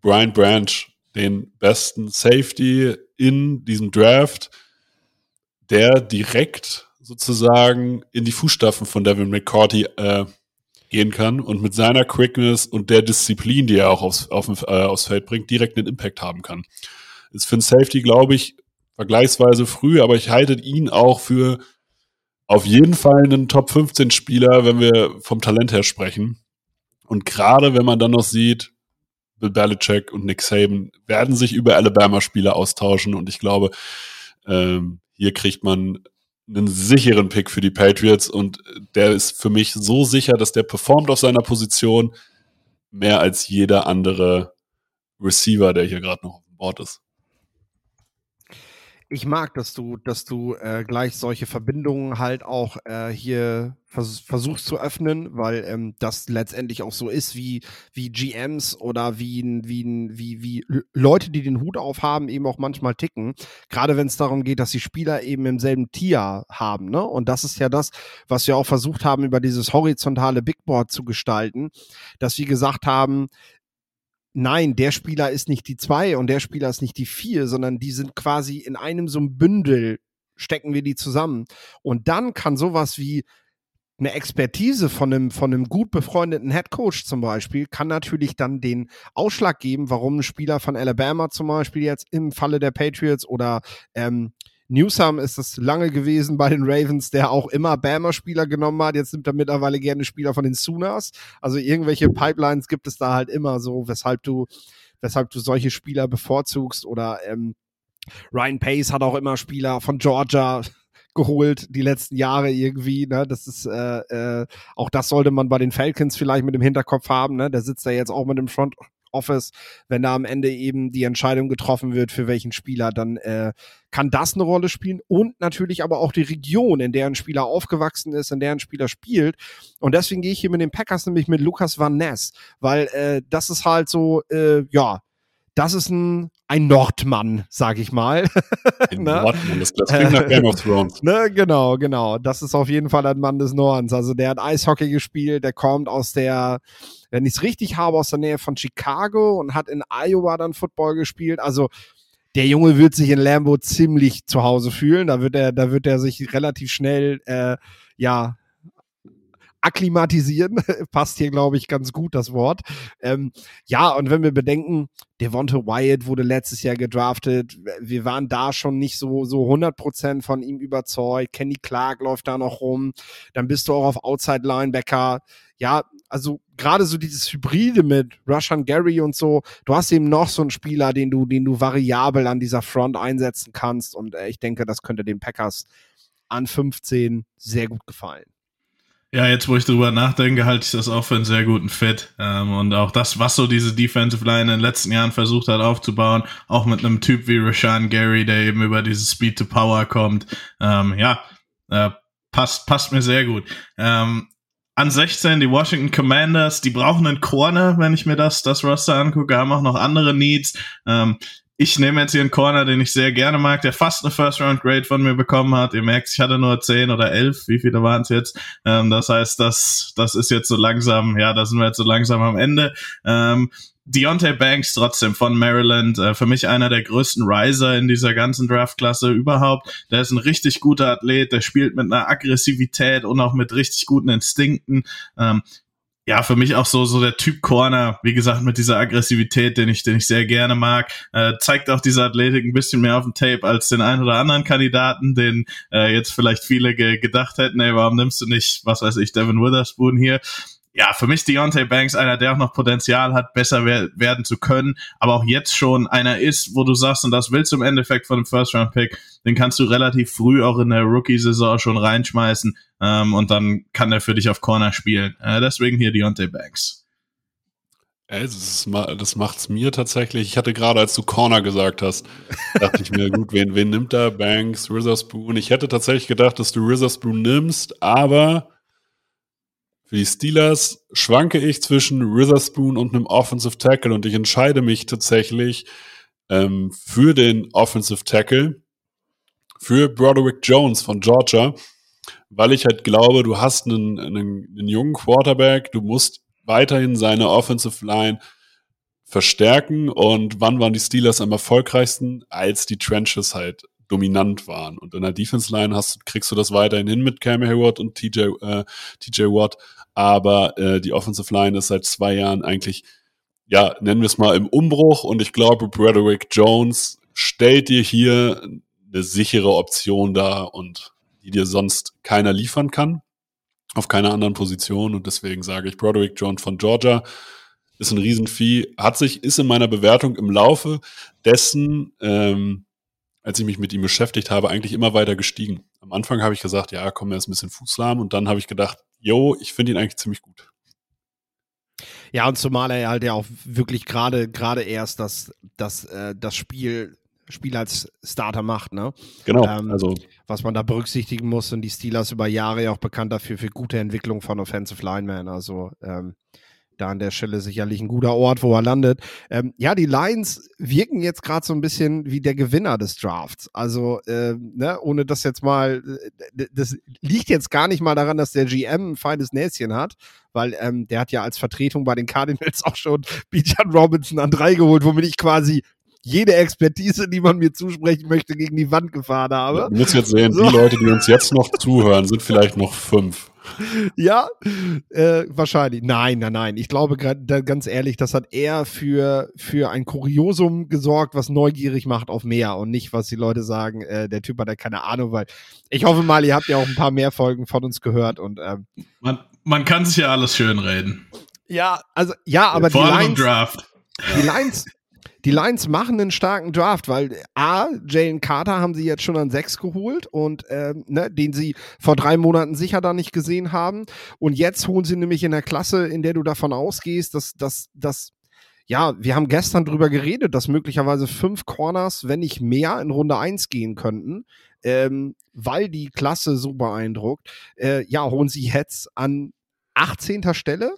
Brian Branch, den besten Safety in diesem Draft. der direkt sozusagen in die Fußstapfen von Devin McCourty äh, gehen kann und mit seiner Quickness und der Disziplin, die er auch aufs, auf, äh, aufs Feld bringt, direkt einen Impact haben kann. Ist für ein Safety, glaube ich, vergleichsweise früh, aber ich halte ihn auch für auf jeden Fall einen Top 15 Spieler, wenn wir vom Talent her sprechen. Und gerade wenn man dann noch sieht, Bill Belichick und Nick Saban werden sich über Alabama-Spieler austauschen und ich glaube, ähm, hier kriegt man einen sicheren Pick für die Patriots und der ist für mich so sicher, dass der performt auf seiner Position mehr als jeder andere Receiver, der hier gerade noch auf dem Board ist ich mag, dass du, dass du äh, gleich solche Verbindungen halt auch äh, hier vers versuchst zu öffnen, weil ähm, das letztendlich auch so ist, wie, wie GMs oder wie, wie, wie, wie Leute, die den Hut aufhaben, eben auch manchmal ticken. Gerade wenn es darum geht, dass die Spieler eben im selben Tier haben. Ne? Und das ist ja das, was wir auch versucht haben, über dieses horizontale Big Board zu gestalten, dass wir gesagt haben, nein, der Spieler ist nicht die zwei und der Spieler ist nicht die vier, sondern die sind quasi in einem so einem Bündel, stecken wir die zusammen. Und dann kann sowas wie eine Expertise von einem, von einem gut befreundeten Head Coach zum Beispiel kann natürlich dann den Ausschlag geben, warum ein Spieler von Alabama zum Beispiel jetzt im Falle der Patriots oder ähm, Newsome ist es lange gewesen bei den Ravens, der auch immer Bama-Spieler genommen hat. Jetzt nimmt er mittlerweile gerne Spieler von den Sooners. Also irgendwelche Pipelines gibt es da halt immer so, weshalb du, weshalb du solche Spieler bevorzugst. Oder ähm, Ryan Pace hat auch immer Spieler von Georgia [LAUGHS] geholt die letzten Jahre irgendwie. Ne? Das ist äh, äh, auch das sollte man bei den Falcons vielleicht mit dem Hinterkopf haben. Ne? Der sitzt da jetzt auch mit dem Front Office, wenn da am Ende eben die Entscheidung getroffen wird, für welchen Spieler, dann äh, kann das eine Rolle spielen und natürlich aber auch die Region, in der ein Spieler aufgewachsen ist, in der ein Spieler spielt. Und deswegen gehe ich hier mit den Packers nämlich mit Lukas Van Ness, weil äh, das ist halt so, äh, ja, das ist ein, ein Nordmann, sag ich mal. [LAUGHS] Ein ne? Nordmann, das, das klingt nach [LAUGHS] Game of Thrones. Ne, genau, genau. Das ist auf jeden Fall ein Mann des Nordens. Also der hat Eishockey gespielt, der kommt aus der, wenn ich es richtig habe, aus der Nähe von Chicago und hat in Iowa dann Football gespielt. Also der Junge wird sich in Lambo ziemlich zu Hause fühlen. Da wird er, da wird er sich relativ schnell, äh, ja, akklimatisieren, [LAUGHS] passt hier, glaube ich, ganz gut das Wort. Ähm, ja, und wenn wir bedenken, Devonta Wyatt wurde letztes Jahr gedraftet, wir waren da schon nicht so, so 100% von ihm überzeugt, Kenny Clark läuft da noch rum, dann bist du auch auf Outside Linebacker, ja, also gerade so dieses Hybride mit Rushan Gary und so, du hast eben noch so einen Spieler, den du, den du variabel an dieser Front einsetzen kannst. Und äh, ich denke, das könnte den Packers an 15 sehr gut gefallen. Ja, jetzt wo ich drüber nachdenke, halte ich das auch für einen sehr guten Fit. Ähm, und auch das, was so diese Defensive Line in den letzten Jahren versucht hat aufzubauen, auch mit einem Typ wie Rashan Gary, der eben über dieses Speed to Power kommt. Ähm, ja, äh, passt, passt mir sehr gut. Ähm, an 16 die Washington Commanders, die brauchen einen Corner, wenn ich mir das, das Roster angucke, haben auch noch andere Needs. Ähm, ich nehme jetzt hier einen Corner, den ich sehr gerne mag, der fast eine First Round Grade von mir bekommen hat. Ihr merkt, ich hatte nur 10 oder 11. Wie viele waren es jetzt? Ähm, das heißt, das, das ist jetzt so langsam, ja, da sind wir jetzt so langsam am Ende. Ähm, Deontay Banks trotzdem von Maryland, äh, für mich einer der größten Riser in dieser ganzen Draftklasse überhaupt. Der ist ein richtig guter Athlet, der spielt mit einer Aggressivität und auch mit richtig guten Instinkten. Ähm, ja, für mich auch so, so der Typ Corner, wie gesagt, mit dieser Aggressivität, den ich, den ich sehr gerne mag, äh, zeigt auch diese Athletik ein bisschen mehr auf dem Tape als den einen oder anderen Kandidaten, den äh, jetzt vielleicht viele ge gedacht hätten, ey, warum nimmst du nicht, was weiß ich, Devin Witherspoon hier? Ja, für mich Deontay Banks einer, der auch noch Potenzial hat, besser wer werden zu können, aber auch jetzt schon einer ist, wo du sagst, und das willst du im Endeffekt von einem First-Round-Pick, den kannst du relativ früh auch in der Rookie-Saison schon reinschmeißen ähm, und dann kann er für dich auf Corner spielen. Äh, deswegen hier Deontay Banks. Das, das macht's mir tatsächlich. Ich hatte gerade, als du Corner gesagt hast, [LAUGHS] dachte ich mir, gut, wen, wen nimmt da? Banks, Witherspoon. Ich hätte tatsächlich gedacht, dass du Witherspoon nimmst, aber für die Steelers schwanke ich zwischen Witherspoon und einem Offensive Tackle und ich entscheide mich tatsächlich ähm, für den Offensive Tackle, für Broderick Jones von Georgia, weil ich halt glaube, du hast einen, einen, einen jungen Quarterback, du musst weiterhin seine Offensive Line verstärken und wann waren die Steelers am erfolgreichsten, als die Trenches halt dominant waren. Und in der Defense Line kriegst du das weiterhin hin mit Cam Hayward und TJ, äh, TJ Watt. Aber äh, die Offensive Line ist seit zwei Jahren eigentlich, ja, nennen wir es mal im Umbruch. Und ich glaube, Broderick Jones stellt dir hier eine sichere Option dar und die dir sonst keiner liefern kann. Auf keiner anderen Position. Und deswegen sage ich Broderick Jones von Georgia ist ein Riesenvieh, hat sich, ist in meiner Bewertung im Laufe dessen, ähm, als ich mich mit ihm beschäftigt habe, eigentlich immer weiter gestiegen. Am Anfang habe ich gesagt, ja, komm, er ist ein bisschen fußlahm und dann habe ich gedacht, yo, ich finde ihn eigentlich ziemlich gut. Ja, und zumal er halt ja auch wirklich gerade gerade erst das, das, äh, das Spiel Spiel als Starter macht, ne? Genau. Ähm, also was man da berücksichtigen muss, und die Steelers über Jahre ja auch bekannt dafür für gute Entwicklung von Offensive Linemen. Also ähm, da an der Stelle sicherlich ein guter Ort, wo er landet. Ähm, ja, die Lions wirken jetzt gerade so ein bisschen wie der Gewinner des Drafts. Also, äh, ne, ohne das jetzt mal, äh, das liegt jetzt gar nicht mal daran, dass der GM ein feines Näschen hat, weil ähm, der hat ja als Vertretung bei den Cardinals [LAUGHS] auch schon Bijan Robinson an drei geholt, womit ich quasi jede Expertise, die man mir zusprechen möchte, gegen die Wand gefahren habe. Ja, du musst jetzt sehen, so. die Leute, die uns jetzt noch zuhören, sind vielleicht noch fünf ja, äh, wahrscheinlich. Nein, nein, nein. Ich glaube ganz ehrlich, das hat eher für, für ein Kuriosum gesorgt, was neugierig macht auf mehr und nicht, was die Leute sagen, äh, der Typ hat ja keine Ahnung, weil ich hoffe mal, ihr habt ja auch ein paar mehr Folgen von uns gehört und ähm, man, man kann sich ja alles schön reden. Ja, also ja, aber Vor die Lines, Draft. Die Lines, die Lions machen einen starken Draft, weil A, Jalen Carter haben sie jetzt schon an sechs geholt und ähm, ne, den sie vor drei Monaten sicher da nicht gesehen haben. Und jetzt holen sie nämlich in der Klasse, in der du davon ausgehst, dass, dass, dass ja, wir haben gestern drüber geredet, dass möglicherweise fünf Corners, wenn nicht mehr, in Runde 1 gehen könnten, ähm, weil die Klasse so beeindruckt. Äh, ja, holen sie jetzt an 18. Stelle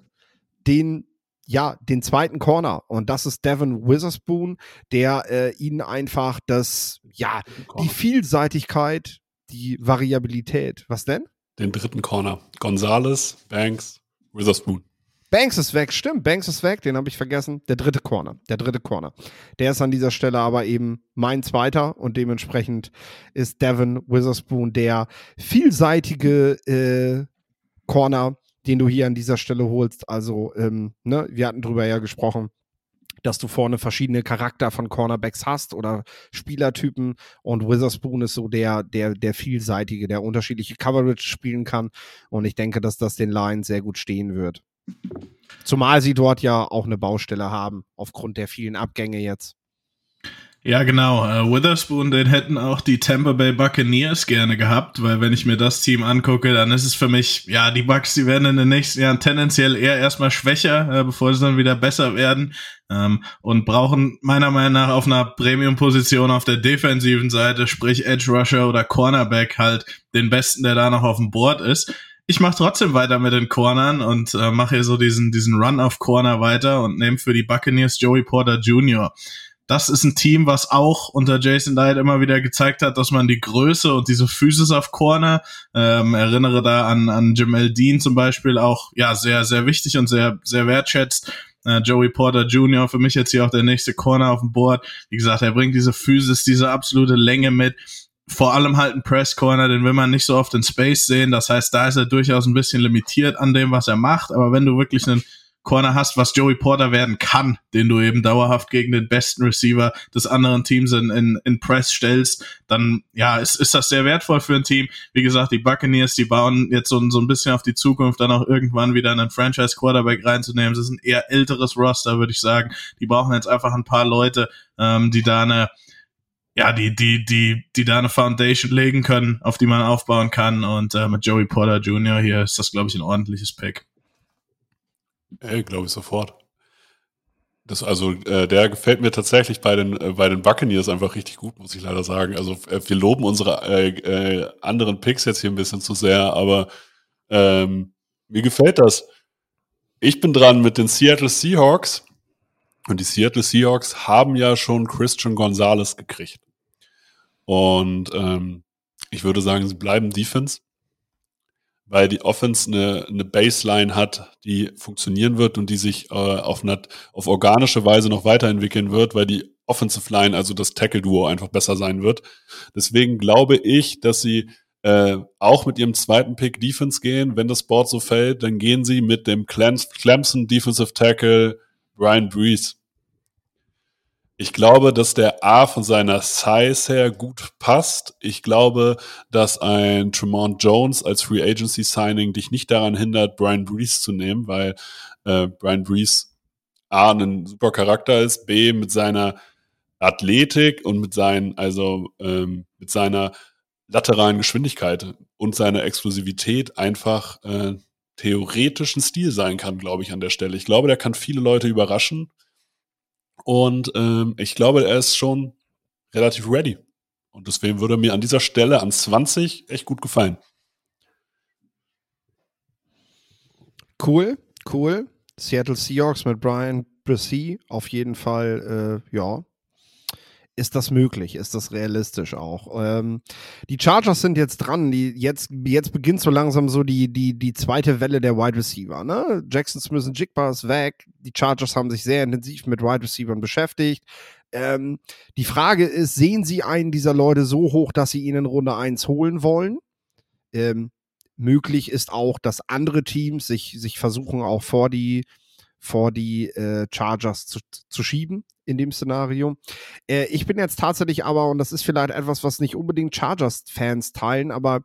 den ja, den zweiten Corner. Und das ist Devin Witherspoon, der äh, ihnen einfach das, ja, die Vielseitigkeit, die Variabilität. Was denn? Den dritten Corner. Gonzales, Banks, Witherspoon. Banks ist weg, stimmt. Banks ist weg, den habe ich vergessen. Der dritte Corner. Der dritte Corner. Der ist an dieser Stelle aber eben mein zweiter und dementsprechend ist Devin Witherspoon der vielseitige äh, Corner, den du hier an dieser Stelle holst. Also, ähm, ne, wir hatten drüber ja gesprochen, dass du vorne verschiedene Charakter von Cornerbacks hast oder Spielertypen und Witherspoon ist so der, der, der vielseitige, der unterschiedliche Coverage spielen kann und ich denke, dass das den Lions sehr gut stehen wird. Zumal sie dort ja auch eine Baustelle haben, aufgrund der vielen Abgänge jetzt. Ja, genau. Uh, Witherspoon, den hätten auch die Tampa Bay Buccaneers gerne gehabt, weil wenn ich mir das Team angucke, dann ist es für mich, ja, die Bucks, die werden in den nächsten Jahren tendenziell eher erstmal schwächer, äh, bevor sie dann wieder besser werden ähm, und brauchen meiner Meinung nach auf einer Premium-Position auf der defensiven Seite, sprich Edge Rusher oder Cornerback halt den besten, der da noch auf dem Board ist ich mache trotzdem weiter mit den Cornern und äh, mache hier so diesen, diesen Run auf Corner weiter und nehme für die Buccaneers Joey Porter Jr das ist ein Team, was auch unter Jason Light immer wieder gezeigt hat, dass man die Größe und diese Physis auf Corner, ähm, erinnere da an, an Jamel Dean zum Beispiel, auch ja sehr, sehr wichtig und sehr, sehr wertschätzt. Äh, Joey Porter Jr. für mich jetzt hier auch der nächste Corner auf dem Board. Wie gesagt, er bringt diese Physis, diese absolute Länge mit vor allem halt ein Press Corner, den will man nicht so oft in Space sehen. Das heißt, da ist er durchaus ein bisschen limitiert an dem, was er macht. Aber wenn du wirklich einen Corner hast, was Joey Porter werden kann, den du eben dauerhaft gegen den besten Receiver des anderen Teams in, in, in Press stellst, dann ja, ist, ist das sehr wertvoll für ein Team. Wie gesagt, die Buccaneers, die bauen jetzt so, so ein bisschen auf die Zukunft, dann auch irgendwann wieder einen Franchise Quarterback reinzunehmen. Das ist ein eher älteres Roster, würde ich sagen. Die brauchen jetzt einfach ein paar Leute, ähm, die da eine ja, die, die, die, die da eine Foundation legen können, auf die man aufbauen kann. Und äh, mit Joey Porter Jr. hier ist das, glaube ich, ein ordentliches Pick. Ey, glaube ich sofort. Das, also, äh, der gefällt mir tatsächlich bei den, äh, bei den Buccaneers einfach richtig gut, muss ich leider sagen. Also, äh, wir loben unsere äh, äh, anderen Picks jetzt hier ein bisschen zu sehr, aber ähm, mir gefällt das. Ich bin dran mit den Seattle Seahawks. Und die Seattle Seahawks haben ja schon Christian Gonzalez gekriegt. Und ähm, ich würde sagen, sie bleiben Defense weil die Offense eine, eine Baseline hat, die funktionieren wird und die sich äh, auf, eine, auf organische Weise noch weiterentwickeln wird, weil die Offensive Line, also das Tackle-Duo, einfach besser sein wird. Deswegen glaube ich, dass sie äh, auch mit ihrem zweiten Pick Defense gehen. Wenn das Board so fällt, dann gehen sie mit dem Clemson Defensive Tackle Brian Brees. Ich glaube, dass der A von seiner Size her gut passt. Ich glaube, dass ein Tremont Jones als Free Agency Signing dich nicht daran hindert, Brian Brees zu nehmen, weil äh, Brian Brees A ein super Charakter ist, B mit seiner Athletik und mit seinen, also ähm, mit seiner lateralen Geschwindigkeit und seiner Explosivität einfach äh, theoretischen Stil sein kann, glaube ich, an der Stelle. Ich glaube, der kann viele Leute überraschen. Und ähm, ich glaube, er ist schon relativ ready. Und deswegen würde mir an dieser Stelle an 20 echt gut gefallen. Cool, cool. Seattle Seahawks mit Brian Brissy auf jeden Fall, äh, ja, ist das möglich? Ist das realistisch auch? Ähm, die Chargers sind jetzt dran. Die, jetzt, jetzt beginnt so langsam so die, die, die zweite Welle der Wide Receiver. Ne? Jackson Smith und Jigba ist weg. Die Chargers haben sich sehr intensiv mit Wide Receivers beschäftigt. Ähm, die Frage ist, sehen Sie einen dieser Leute so hoch, dass Sie ihn in Runde 1 holen wollen? Ähm, möglich ist auch, dass andere Teams sich, sich versuchen, auch vor die, vor die äh, Chargers zu, zu schieben in dem Szenario. Äh, ich bin jetzt tatsächlich aber, und das ist vielleicht etwas, was nicht unbedingt Chargers-Fans teilen, aber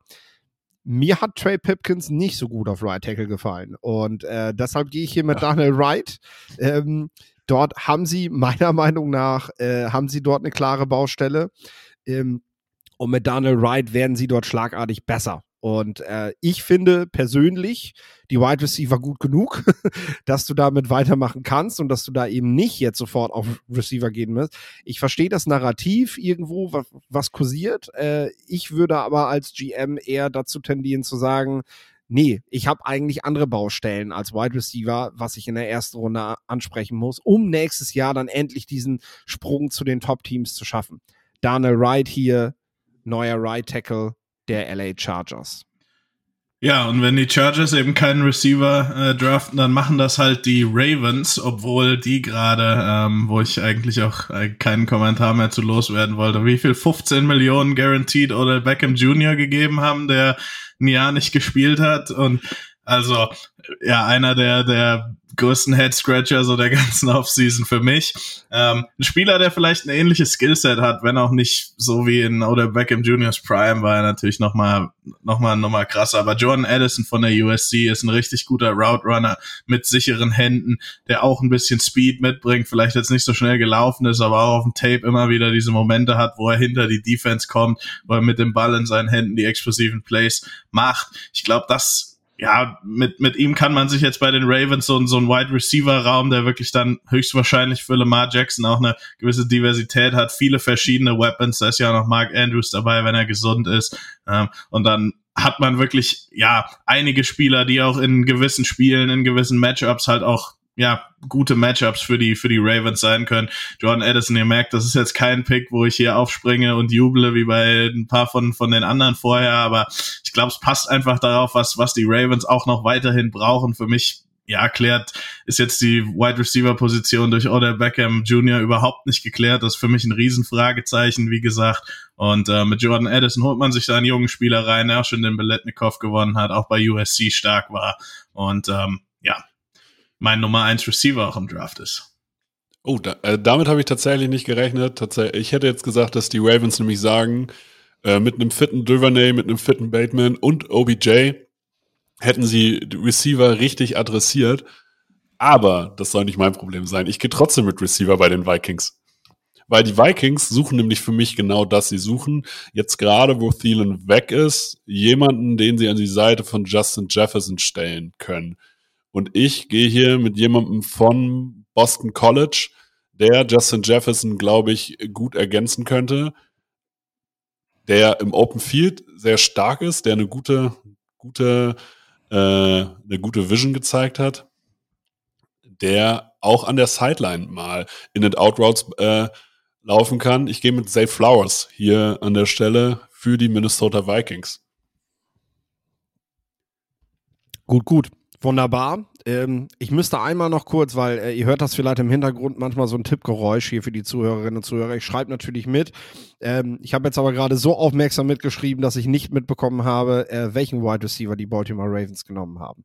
mir hat Trey Pipkins nicht so gut auf Right Tackle gefallen. Und äh, deshalb gehe ich hier mit Daniel Wright. Ähm, dort haben sie meiner [LAUGHS] Meinung nach, äh, haben sie dort eine klare Baustelle. Ähm, und mit Daniel Wright werden sie dort schlagartig besser. Und äh, ich finde persönlich die Wide Receiver gut genug, [LAUGHS] dass du damit weitermachen kannst und dass du da eben nicht jetzt sofort auf Receiver gehen musst. Ich verstehe das Narrativ irgendwo, was, was kursiert. Äh, ich würde aber als GM eher dazu tendieren zu sagen, nee, ich habe eigentlich andere Baustellen als Wide Receiver, was ich in der ersten Runde ansprechen muss, um nächstes Jahr dann endlich diesen Sprung zu den Top-Teams zu schaffen. Daniel Wright hier, neuer Right Tackle, der LA Chargers. Ja, und wenn die Chargers eben keinen Receiver äh, draften, dann machen das halt die Ravens, obwohl die gerade, ähm, wo ich eigentlich auch äh, keinen Kommentar mehr zu loswerden wollte, wie viel 15 Millionen guaranteed oder Beckham Jr. gegeben haben, der ein Jahr nicht gespielt hat und also ja, einer der, der größten Head-Scratcher so der [LAUGHS] ganzen Offseason für mich. Ähm, ein Spieler, der vielleicht ein ähnliches Skillset hat, wenn auch nicht so wie in oder Beckham Juniors Prime, war er natürlich nochmal noch mal, noch mal krasser. Aber Jordan Addison von der USC ist ein richtig guter Route Runner mit sicheren Händen, der auch ein bisschen Speed mitbringt, vielleicht jetzt nicht so schnell gelaufen ist, aber auch auf dem Tape immer wieder diese Momente hat, wo er hinter die Defense kommt, wo er mit dem Ball in seinen Händen die explosiven Plays macht. Ich glaube, das ja, mit, mit ihm kann man sich jetzt bei den Ravens so, so ein Wide Receiver Raum, der wirklich dann höchstwahrscheinlich für Lamar Jackson auch eine gewisse Diversität hat, viele verschiedene Weapons, da ist ja auch noch Mark Andrews dabei, wenn er gesund ist, ähm, und dann hat man wirklich, ja, einige Spieler, die auch in gewissen Spielen, in gewissen Matchups halt auch ja, gute Matchups für die, für die Ravens sein können. Jordan Addison, ihr merkt, das ist jetzt kein Pick, wo ich hier aufspringe und juble wie bei ein paar von, von den anderen vorher, aber ich glaube, es passt einfach darauf, was, was die Ravens auch noch weiterhin brauchen. Für mich, ja, klärt, ist jetzt die Wide Receiver Position durch Odell Beckham Jr. überhaupt nicht geklärt. Das ist für mich ein Riesenfragezeichen, wie gesagt. Und äh, mit Jordan Addison holt man sich da einen jungen Spieler rein, der auch schon den Beletnikov gewonnen hat, auch bei USC stark war. Und ähm, mein Nummer 1 Receiver auch im Draft ist. Oh, da, äh, damit habe ich tatsächlich nicht gerechnet. Tatsächlich, ich hätte jetzt gesagt, dass die Ravens nämlich sagen, äh, mit einem fitten Duvernay, mit einem fitten Bateman und OBJ hätten sie Receiver richtig adressiert. Aber das soll nicht mein Problem sein. Ich gehe trotzdem mit Receiver bei den Vikings. Weil die Vikings suchen nämlich für mich genau das. Sie suchen jetzt gerade, wo Thielen weg ist, jemanden, den sie an die Seite von Justin Jefferson stellen können. Und ich gehe hier mit jemandem von Boston College, der Justin Jefferson, glaube ich, gut ergänzen könnte, der im Open Field sehr stark ist, der eine gute, gute, äh, eine gute Vision gezeigt hat, der auch an der Sideline mal in and out Routes äh, laufen kann. Ich gehe mit Zay Flowers hier an der Stelle für die Minnesota Vikings. Gut, gut. Wunderbar. Ähm, ich müsste einmal noch kurz, weil äh, ihr hört das vielleicht im Hintergrund manchmal so ein Tippgeräusch hier für die Zuhörerinnen und Zuhörer. Ich schreibe natürlich mit. Ähm, ich habe jetzt aber gerade so aufmerksam mitgeschrieben, dass ich nicht mitbekommen habe, äh, welchen Wide Receiver die Baltimore Ravens genommen haben.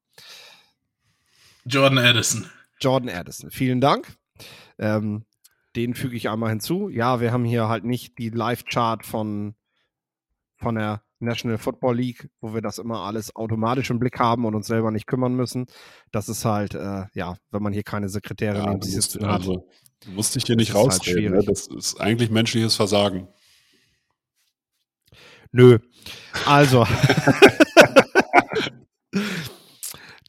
Jordan Addison. Jordan Addison. Vielen Dank. Ähm, den füge ich einmal hinzu. Ja, wir haben hier halt nicht die Live-Chart von, von der National Football League, wo wir das immer alles automatisch im Blick haben und uns selber nicht kümmern müssen. Das ist halt, äh, ja, wenn man hier keine Sekretärin Ja, im Sitzen hat. also, du musst dich hier Das nicht halt rausreden. ne? schwierig. Das ist eigentlich menschliches Versagen. Nö. Also. [LAUGHS]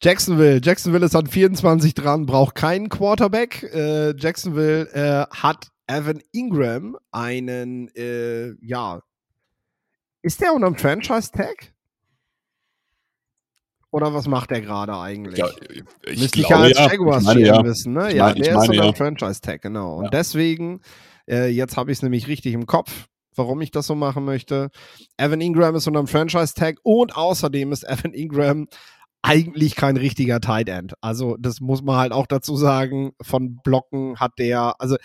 Jacksonville. Jacksonville ist an 24 dran, braucht keinen Quarterback. Äh, Jacksonville äh, hat Evan Ingram einen, äh, ja. Ist der unterm Franchise-Tag? Oder was macht der gerade eigentlich? Ja, ich Müsste ich ja als ja. Jaguars GM ja. wissen, ne? Ich ja, ich der meine, ist unter ja. Franchise-Tag, genau. Und Ja. deswegen, äh, jetzt habe ich es nämlich richtig im Kopf, warum ich das so machen möchte. Evan Ingram ist unter dem Franchise-Tag und außerdem ist Evan Ingram eigentlich kein richtiger Tight End. Also, das muss man halt auch dazu sagen. Von Blocken hat der, also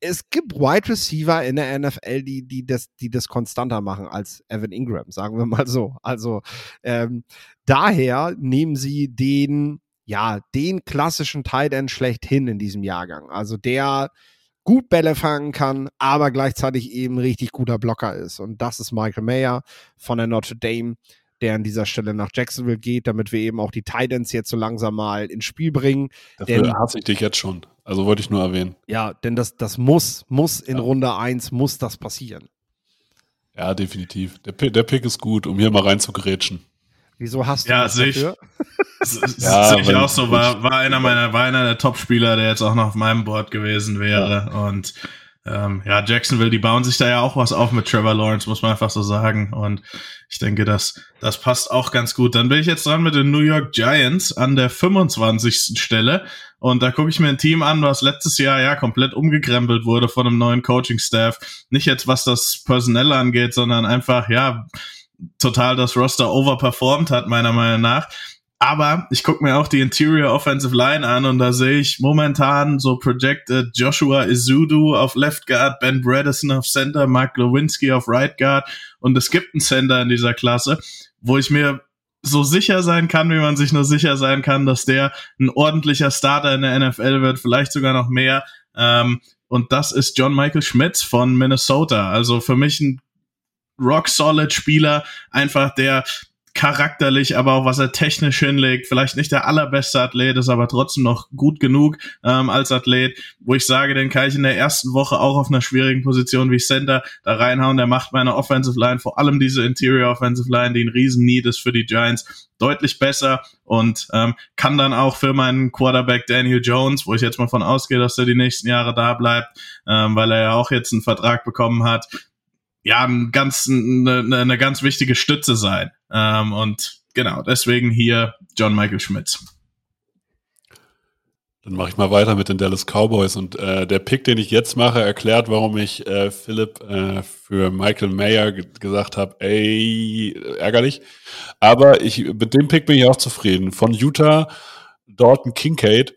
es gibt Wide Receiver in der NFL, die, die, das, die das konstanter machen als Evan Ingram, sagen wir mal so. Also ähm, daher nehmen sie den, ja, den klassischen Tight End schlechthin in diesem Jahrgang. Also der gut Bälle fangen kann, aber gleichzeitig eben richtig guter Blocker ist. Und das ist Michael Mayer von der Notre Dame, der an dieser Stelle nach Jacksonville geht, damit wir eben auch die Titans jetzt so langsam mal ins Spiel bringen. Dafür Denn- hasse ich dich jetzt schon. Also wollte ich nur erwähnen. Ja, denn das, das muss, muss in Ja. Runde 1 muss das passieren. Ja, definitiv. Der, Pi- der Pick ist gut, um hier mal reinzugrätschen. Wieso hast du Ja, das sehe ich. dafür? [LAUGHS] Ja, Sehe ich auch so, war, war einer meiner, war einer der Top-Spieler, der jetzt auch noch auf meinem Board gewesen wäre. Und ähm, ja, Jacksonville, die bauen sich da ja auch was auf mit Trevor Lawrence, muss man einfach so sagen. Und ich denke, das, das passt auch ganz gut. Dann bin ich jetzt dran mit den New York Giants an der 25. Stelle. Und da gucke ich mir ein Team an, was letztes Jahr ja komplett umgekrempelt wurde von einem neuen Coaching-Staff. Nicht jetzt, was das Personelle angeht, sondern einfach, ja, total das Roster overperformed hat, meiner Meinung nach. Aber ich gucke mir auch die Interior Offensive Line an und da sehe ich momentan so projected Joshua Izudu auf Left Guard, Ben Bredesen auf Center, Mark Lewinsky auf Right Guard und es gibt einen Center in dieser Klasse, wo ich mir so sicher sein kann, wie man sich nur sicher sein kann, dass der ein ordentlicher Starter in der NFL wird, vielleicht sogar noch mehr. Ähm, und das ist John Michael Schmitz von Minnesota. Also für mich ein Rock-Solid-Spieler, einfach der charakterlich, aber auch was er technisch hinlegt, vielleicht nicht der allerbeste Athlet ist, aber trotzdem noch gut genug ähm, als Athlet, wo ich sage, den kann ich in der ersten Woche auch auf einer schwierigen Position wie Center da reinhauen, der macht meine Offensive Line, vor allem diese Interior Offensive Line, die ein riesen Need ist für die Giants, deutlich besser und ähm, kann dann auch für meinen Quarterback Daniel Jones, wo ich jetzt mal von ausgehe, dass er die nächsten Jahre da bleibt, ähm, weil er ja auch jetzt einen Vertrag bekommen hat, ja, ein ganz, eine, eine ganz wichtige Stütze sein. Ähm, und genau, deswegen hier John Michael Schmitz. Dann mache ich mal weiter mit den Dallas Cowboys. Und äh, der Pick, den ich jetzt mache, erklärt, warum ich äh, Philipp äh, für Michael Mayer ge gesagt habe, ey, ärgerlich. Aber ich, mit dem Pick bin ich auch zufrieden. Von Utah, Dalton Kincaid,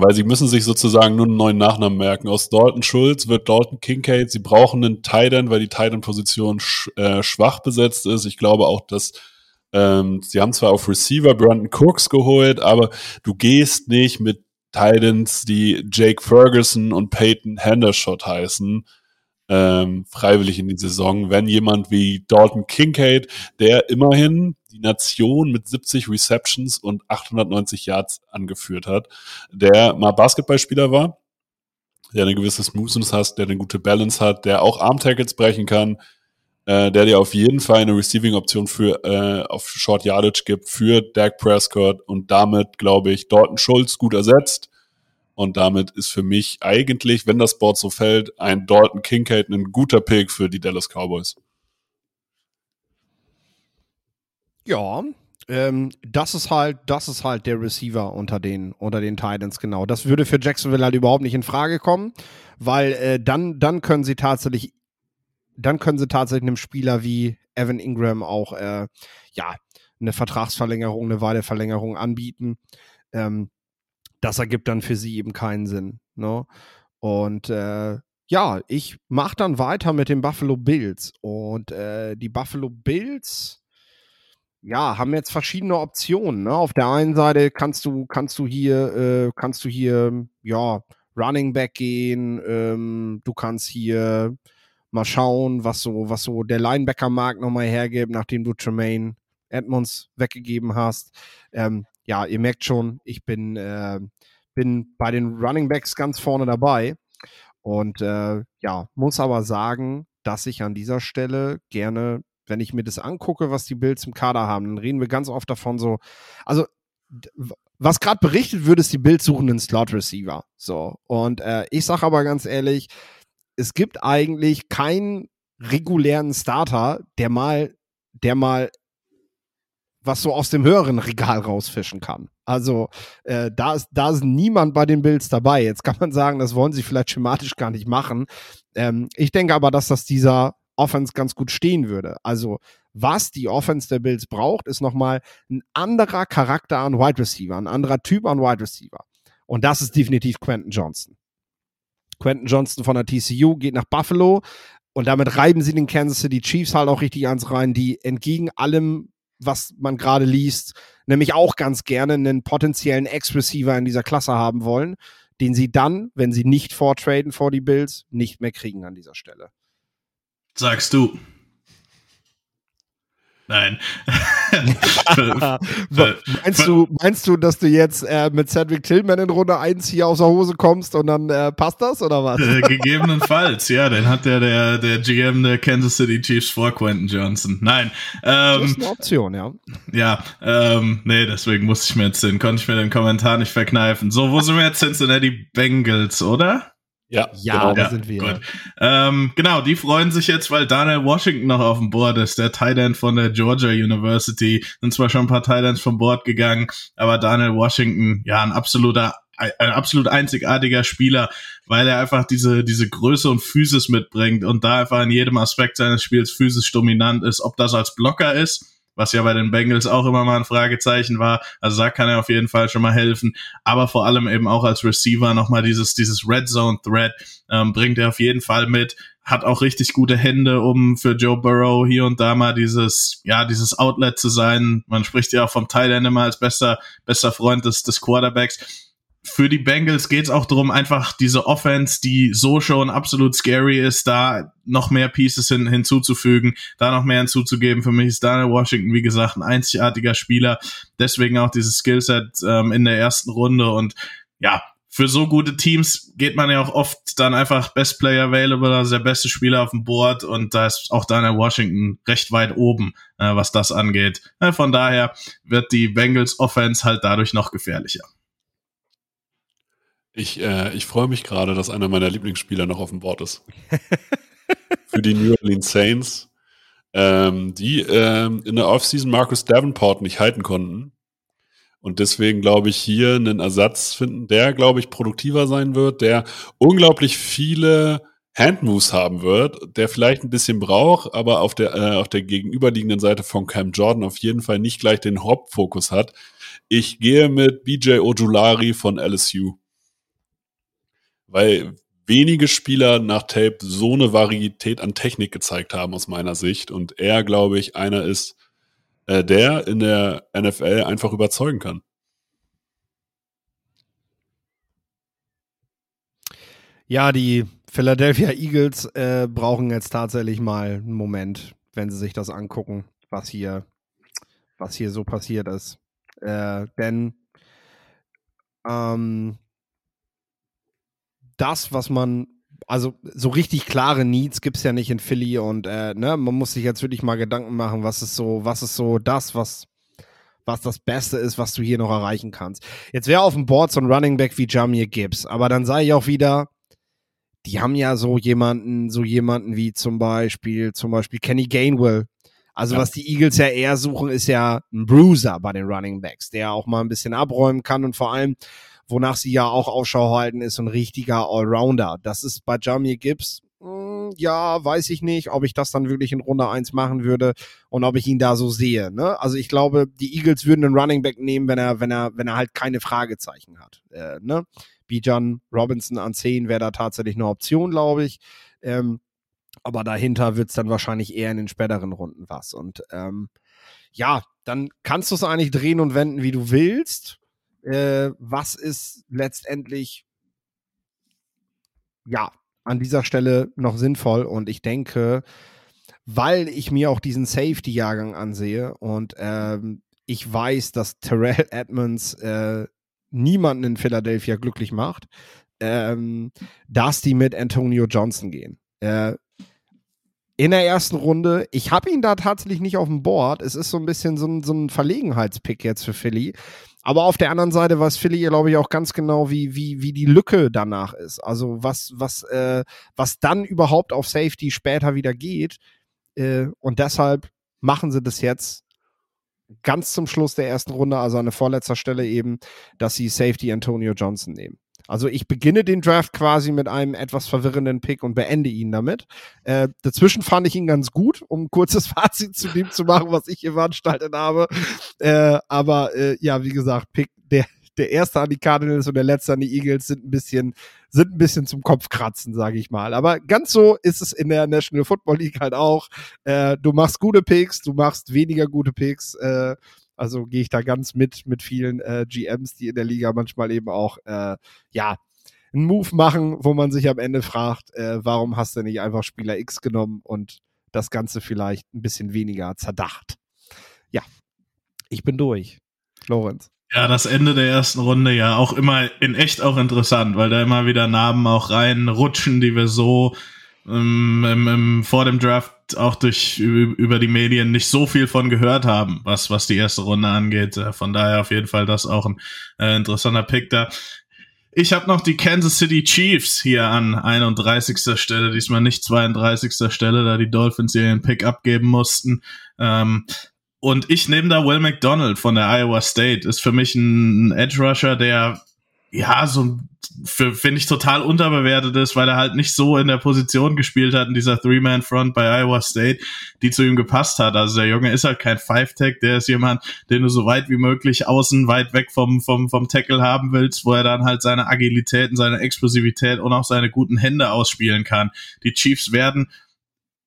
weil sie müssen sich sozusagen nur einen neuen Nachnamen merken. Aus Dalton Schulz wird Dalton Kincaid. Sie brauchen einen Tight End, weil die Tight End-Position sch äh, schwach besetzt ist. Ich glaube auch, dass ähm, sie haben zwar auf Receiver Brandon Cooks geholt, aber du gehst nicht mit Titans, die Jake Ferguson und Peyton Hendershot heißen, ähm, freiwillig in die Saison, wenn jemand wie Dalton Kincaid, der immerhin die Nation mit 70 Receptions und 890 Yards angeführt hat, der mal Basketballspieler war, der eine gewisse Smoothness hat, der eine gute Balance hat, der auch Arm-Tackles brechen kann, äh, der dir auf jeden Fall eine Receiving-Option für äh, auf Short Yardage gibt für Dak Prescott und damit, glaube ich, Dalton Schulz gut ersetzt. Und damit ist für mich eigentlich, wenn das Board so fällt, ein Dalton Kincaid ein guter Pick für die Dallas Cowboys. Ja, ähm, das ist halt, das ist halt der Receiver unter den, unter den Titans, genau. Das würde für Jacksonville halt überhaupt nicht in Frage kommen, weil äh, dann, dann können sie tatsächlich, dann können sie tatsächlich einem Spieler wie Evan Ingram auch, äh, ja, eine Vertragsverlängerung, eine Weideverlängerung anbieten. Ähm, das ergibt dann für sie eben keinen Sinn. Ne? Und äh, ja, ich mache dann weiter mit den Buffalo Bills. Und äh, die Buffalo Bills, ja, haben jetzt verschiedene Optionen. Ne? Auf der einen Seite kannst du, kannst du hier, äh, kannst du hier, ja, Running Back gehen. Ähm, du kannst hier mal schauen, was so, was so der Linebacker-Markt nochmal hergibt, nachdem du Tremaine Edmonds weggegeben hast. Ähm, ja, ihr merkt schon, ich bin, äh, bin bei den Running Backs ganz vorne dabei. Und äh, ja, muss aber sagen, dass ich an dieser Stelle gerne, wenn ich mir das angucke, was die Bills im Kader haben, dann reden wir ganz oft davon so, also was gerade berichtet wird, ist, die Bills suchen einen Slot Receiver. So. Und äh, ich sage aber ganz ehrlich, es gibt eigentlich keinen regulären Starter, der mal, der mal was so aus dem höheren Regal rausfischen kann. Also äh, da, ist, da ist niemand bei den Bills dabei. Jetzt kann man sagen, das wollen sie vielleicht schematisch gar nicht machen. Ähm, ich denke aber, dass das dieser Offense ganz gut stehen würde. Also was die Offense der Bills braucht, ist nochmal ein anderer Charakter an Wide Receiver, ein anderer Typ an Wide Receiver. Und das ist definitiv Quentin Johnson. Quentin Johnson von der TCU geht nach Buffalo und damit reiben sie den Kansas City Chiefs halt auch richtig ans rein, die entgegen allem, was man gerade liest, nämlich auch ganz gerne einen potenziellen Ex-Receiver in dieser Klasse haben wollen, den sie dann, wenn sie nicht vortraden vor die Bills, nicht mehr kriegen an dieser Stelle. Sagst du. Nein. [LAUGHS] meinst, du, meinst du, dass du jetzt äh, mit Cedric Tillman in Runde 1 hier aus der Hose kommst und dann äh, passt das oder was? Äh, gegebenenfalls, ja, den hat ja der, der GM der Kansas City Chiefs vor Quentin Johnson. Nein. Ähm, das ist eine Option, ja. Ja, ähm, nee, deswegen musste ich mir jetzt den, konnte ich mir den Kommentar nicht verkneifen. So, wo sind wir jetzt? Cincinnati Bengals, oder? Ja, ja genau. da Ja, sind wir. Ähm, genau, die freuen sich jetzt, weil Daniel Washington noch auf dem Board ist, der End von der Georgia University. Sind zwar schon ein paar Ends vom Board gegangen, aber Daniel Washington, ja, ein absoluter, ein absolut einzigartiger Spieler, weil er einfach diese, diese Größe und Physis mitbringt und da einfach in jedem Aspekt seines Spiels physisch dominant ist. Ob das als Blocker ist, was ja bei den Bengals auch immer mal ein Fragezeichen war. Also da kann er auf jeden Fall schon mal helfen. Aber vor allem eben auch als Receiver nochmal dieses, dieses Red Zone Threat ähm, bringt er auf jeden Fall mit. Hat auch richtig gute Hände, um für Joe Burrow hier und da mal dieses, ja, dieses Outlet zu sein. Man spricht ja auch vom Thailand immer als bester, bester Freund des, des Quarterbacks für die Bengals geht's auch darum, einfach diese Offense, die so schon absolut scary ist, da noch mehr Pieces hin, hinzuzufügen, da noch mehr hinzuzugeben. Für mich ist Daniel Washington, wie gesagt, ein einzigartiger Spieler. Deswegen auch dieses Skillset ähm, in der ersten Runde. Und ja, für so gute Teams geht man ja auch oft dann einfach Best Player Available, also der beste Spieler auf dem Board. Und da ist auch Daniel Washington recht weit oben, äh, was das angeht. Äh, von daher wird die Bengals Offense halt dadurch noch gefährlicher. Ich, äh, ich freue mich gerade, dass einer meiner Lieblingsspieler noch auf dem Board ist. [LAUGHS] Für die New Orleans Saints, ähm, die ähm, in der Offseason Marcus Davenport nicht halten konnten. Und deswegen glaube ich hier einen Ersatz finden, der, glaube ich, produktiver sein wird, der unglaublich viele Handmoves haben wird, der vielleicht ein bisschen braucht, aber auf der, äh, auf der gegenüberliegenden Seite von Cam Jordan auf jeden Fall nicht gleich den Hauptfokus hat. Ich gehe mit BJ Ojulari von LSU weil wenige Spieler nach Tape so eine Varietät an Technik gezeigt haben aus meiner Sicht und er, glaube ich, einer ist, äh, der in der NFL einfach überzeugen kann. Ja, die Philadelphia Eagles äh, brauchen jetzt tatsächlich mal einen Moment, wenn sie sich das angucken, was hier, was hier so passiert ist. Äh, denn ähm, das, was man, also so richtig klare Needs gibt es ja nicht in Philly und äh, ne, man muss sich jetzt wirklich mal Gedanken machen, was ist so, was ist so das, was, was das Beste ist, was du hier noch erreichen kannst. Jetzt wäre auf dem Board so ein Running Back wie Jamir Gibbs, aber dann sage ich auch wieder, die haben ja so jemanden, so jemanden wie zum Beispiel, zum Beispiel Kenny Gainwell. Also Ja. was die Eagles ja eher suchen, ist ja ein Bruiser bei den Running Backs, der auch mal ein bisschen abräumen kann und vor allem, wonach sie ja auch Ausschau halten, ist ein richtiger Allrounder. Das ist bei Jamir Gibbs hm, ja, weiß ich nicht, ob ich das dann wirklich in Runde 1 machen würde und ob ich ihn da so sehe. Ne? Also ich glaube, die Eagles würden einen Running Back nehmen, wenn er, wenn er, wenn er halt keine Fragezeichen hat. Äh, ne? Bijan Robinson an 10 wäre da tatsächlich eine Option, glaube ich. Ähm, aber dahinter wird es dann wahrscheinlich eher in den späteren Runden was. Und ähm, ja, dann kannst du es eigentlich drehen und wenden, wie du willst. Äh, was ist letztendlich ja an dieser Stelle noch sinnvoll? Und ich denke, weil ich mir auch diesen Safety-Jahrgang ansehe und ähm, ich weiß, dass Terrell [LAUGHS] Edmonds äh, niemanden in Philadelphia glücklich macht, ähm, dass die mit Antonio Johnson gehen. Äh, in der ersten Runde. Ich habe ihn da tatsächlich nicht auf dem Board. Es ist so ein bisschen so ein, so ein Verlegenheitspick jetzt für Philly. Aber auf der anderen Seite weiß Philly, glaube ich, auch ganz genau, wie, wie, wie die Lücke danach ist. Also was, was, äh, was dann überhaupt auf Safety später wieder geht. Äh, und deshalb machen sie das jetzt ganz zum Schluss der ersten Runde, also an der vorletzter Stelle eben, dass sie Safety Antonio Johnson nehmen. Also ich beginne den Draft quasi mit einem etwas verwirrenden Pick und beende ihn damit. Äh, dazwischen fand ich ihn ganz gut, um ein kurzes [LAUGHS] Fazit zu dem zu machen, was ich hier veranstaltet habe. Äh, aber äh, ja, wie gesagt, Pick, der, der erste an die Cardinals und der letzte an die Eagles sind ein bisschen, sind ein bisschen zum Kopfkratzen, sage ich mal. Aber ganz so ist es in der National Football League halt auch. Äh, du machst gute Picks, du machst weniger gute Picks. Äh, also gehe ich da ganz mit mit vielen äh, GMs, die in der Liga manchmal eben auch äh, ja einen Move machen, wo man sich am Ende fragt, äh, warum hast du nicht einfach Spieler X genommen und das Ganze vielleicht ein bisschen weniger zerdacht. Ja, ich bin durch. Lorenz. Ja, das Ende der ersten Runde ja auch immer in echt auch interessant, weil da immer wieder Namen auch reinrutschen, die wir so ähm, im, im, vor dem Draft auch durch über die Medien nicht so viel von gehört haben, was was die erste Runde angeht. Äh, von daher auf jeden Fall das auch ein äh, interessanter Pick da. Ich habe noch die Kansas City Chiefs hier an 31. Stelle, diesmal nicht 32. Stelle, da die Dolphins ihren Pick abgeben mussten. Ähm, und ich nehme da Will McDonald von der Iowa State. Ist für mich ein Edge Rusher, der ja, so finde ich total unterbewertet ist, weil er halt nicht so in der Position gespielt hat in dieser Three-Man-Front bei Iowa State, die zu ihm gepasst hat. Also der Junge ist halt kein Five-Tag, der ist jemand, den du so weit wie möglich außen weit weg vom, vom, vom Tackle haben willst, wo er dann halt seine Agilität und seine Explosivität und auch seine guten Hände ausspielen kann. Die Chiefs werden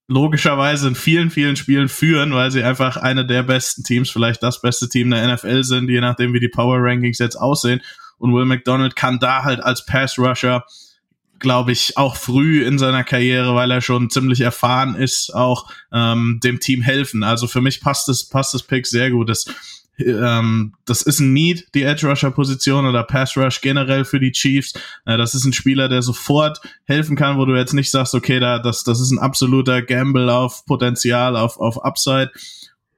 logischerweise in vielen, vielen Spielen führen, weil sie einfach eine der besten Teams, vielleicht das beste Team der NFL sind, je nachdem, wie die Power Rankings jetzt aussehen. Und Will McDonald kann da halt als Pass Rusher, glaube ich, auch früh in seiner Karriere, weil er schon ziemlich erfahren ist, auch ähm, dem Team helfen. Also für mich passt das, passt das Pick sehr gut. Das, ähm, das ist ein Need, die Edge Rusher Position oder Pass Rush generell für die Chiefs. Äh, das ist ein Spieler, der sofort helfen kann, wo du jetzt nicht sagst, okay, da, das, das ist ein absoluter Gamble auf Potenzial, auf, auf Upside.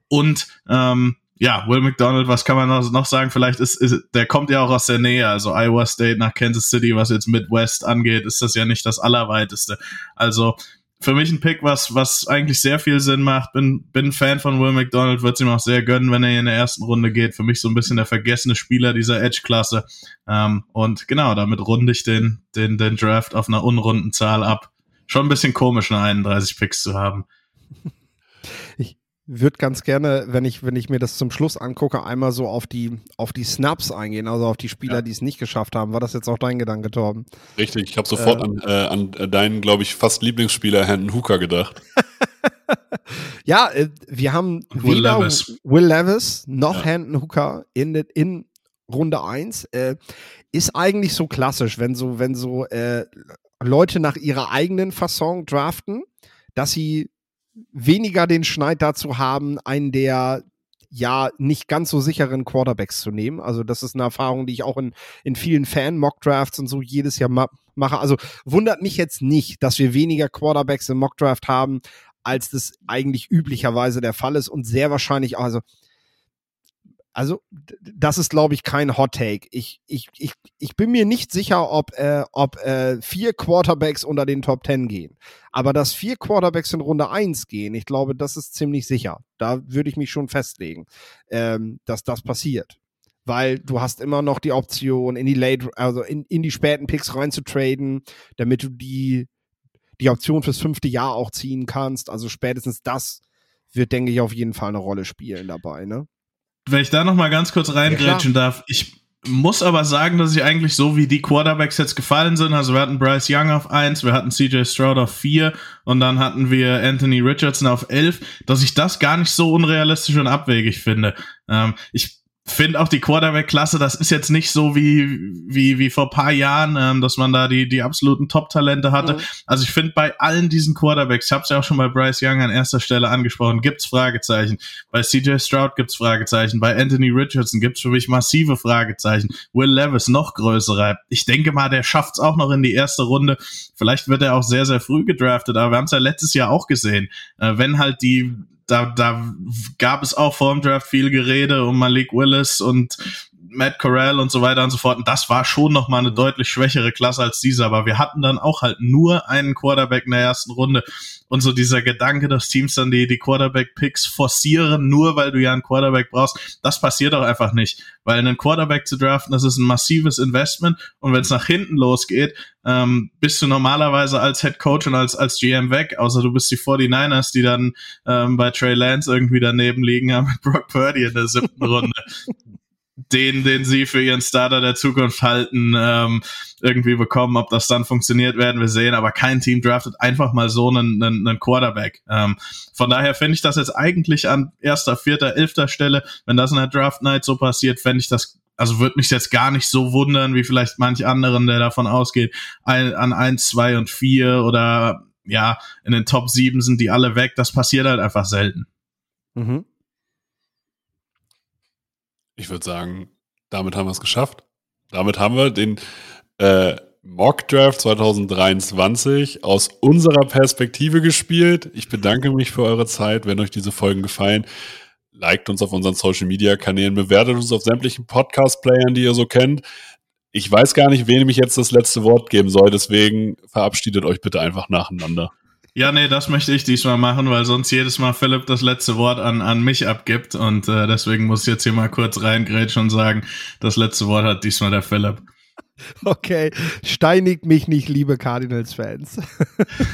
Und ähm, ja, Will McDonald, was kann man noch, sagen? Vielleicht ist, ist, der kommt ja auch aus der Nähe, also Iowa State nach Kansas City, was jetzt Midwest angeht, ist das ja nicht das Allerweiteste. Also für mich ein Pick, was, was eigentlich sehr viel Sinn macht. Bin, bin Fan von Will McDonald, wird es ihm auch sehr gönnen, wenn er in der ersten Runde geht. Für mich so ein bisschen der vergessene Spieler dieser Edge-Klasse. Ähm, und genau, damit runde ich den, den, den Draft auf einer unrunden Zahl ab. Schon ein bisschen komisch, eine 31 Picks zu haben würde ganz gerne, wenn ich, wenn ich mir das zum Schluss angucke, einmal so auf die, auf die Snaps eingehen, also auf die Spieler, ja. die es nicht geschafft haben. War das jetzt auch dein Gedanke, Torben? Richtig, ich habe sofort äh, an, äh, an deinen, glaube ich, fast Lieblingsspieler Hendon Hooker gedacht. [LAUGHS] ja, äh, wir haben Will weder Levis. Will Levis noch ja. Hendon Hooker in, in Runde 1. Äh, ist eigentlich so klassisch, wenn so, wenn so äh, Leute nach ihrer eigenen Fasson draften, dass sie weniger den Schneid dazu haben, einen der ja nicht ganz so sicheren Quarterbacks zu nehmen. Also das ist eine Erfahrung, die ich auch in, in vielen Fan-Mock-Drafts und so jedes Jahr ma mache. Also wundert mich jetzt nicht, dass wir weniger Quarterbacks im Mock-Draft haben, als das eigentlich üblicherweise der Fall ist und sehr wahrscheinlich auch, also also, das ist, glaube ich, kein Hot Take. Ich, ich, ich, ich bin mir nicht sicher, ob, äh, ob äh, vier Quarterbacks unter den Top Ten gehen. Aber dass vier Quarterbacks in Runde eins gehen, ich glaube, das ist ziemlich sicher. Da würde ich mich schon festlegen, ähm, dass das passiert. Weil du hast immer noch die Option, in die late, also in, in die späten Picks reinzutraden, damit du die die Option fürs fünfte Jahr auch ziehen kannst. Also spätestens das wird, denke ich, auf jeden Fall eine Rolle spielen dabei, ne? Wenn ich da noch mal ganz kurz reingrätschen ja, darf, ich muss aber sagen, dass ich eigentlich so wie die Quarterbacks jetzt gefallen sind. Also wir hatten Bryce Young auf 1, wir hatten CJ Stroud auf 4 und dann hatten wir Anthony Richardson auf 11, dass ich das gar nicht so unrealistisch und abwegig finde. Ähm, ich finde auch die Quarterback-Klasse, das ist jetzt nicht so wie, wie, wie vor paar Jahren, ähm, dass man da die, die absoluten Top-Talente hatte. Mhm. Also ich finde bei allen diesen Quarterbacks, ich habe es ja auch schon bei Bryce Young an erster Stelle angesprochen, gibt's Fragezeichen. Bei CJ Stroud gibt's Fragezeichen. Bei Anthony Richardson gibt's für mich massive Fragezeichen. Will Levis noch größere. Ich denke mal, der schafft's auch noch in die erste Runde. Vielleicht wird er auch sehr, sehr früh gedraftet, aber wir haben es ja letztes Jahr auch gesehen. Äh, wenn halt die da, da gab es auch vor dem Draft viel Gerede um Malik Willis und Matt Corral und so weiter und so fort. Und das war schon nochmal eine deutlich schwächere Klasse als diese. Aber wir hatten dann auch halt nur einen Quarterback in der ersten Runde. Und so dieser Gedanke, dass Teams dann die, die Quarterback-Picks forcieren, nur weil du ja einen Quarterback brauchst, das passiert auch einfach nicht. Weil einen Quarterback zu draften, das ist ein massives Investment. Und wenn es nach hinten losgeht, ähm, bist du normalerweise als Head Coach und als, als GM weg, außer du bist die 49ers, die dann ähm, bei Trey Lance irgendwie daneben liegen haben mit Brock Purdy in der siebten [LAUGHS] Runde den, den sie für ihren Starter der Zukunft halten, ähm, irgendwie bekommen. Ob das dann funktioniert, werden wir sehen. Aber kein Team draftet einfach mal so einen, einen, einen Quarterback. Ähm, von daher finde ich das jetzt eigentlich an erster, vierter, elfter Stelle, wenn das in der Draft Night so passiert, fände ich das also würde mich jetzt gar nicht so wundern, wie vielleicht manch anderen, der davon ausgeht, ein, an eins, zwei und vier oder ja, in den Top sieben sind die alle weg. Das passiert halt einfach selten. Mhm. Ich würde sagen, damit haben wir es geschafft. Damit haben wir den äh, Mock Draft 2023 aus unserer Perspektive gespielt. Ich bedanke mich für eure Zeit. Wenn euch diese Folgen gefallen, liked uns auf unseren Social Media Kanälen, bewertet uns auf sämtlichen Podcast-Playern, die ihr so kennt. Ich weiß gar nicht, wem ich jetzt das letzte Wort geben soll, deswegen verabschiedet euch bitte einfach nacheinander. Ja, nee, das möchte ich diesmal machen, weil sonst jedes Mal Philipp das letzte Wort an, an mich abgibt. Und äh, deswegen muss ich jetzt hier mal kurz reingrätschen und sagen, das letzte Wort hat diesmal der Philipp. Okay, steinigt mich nicht, liebe Cardinals-Fans. [LAUGHS]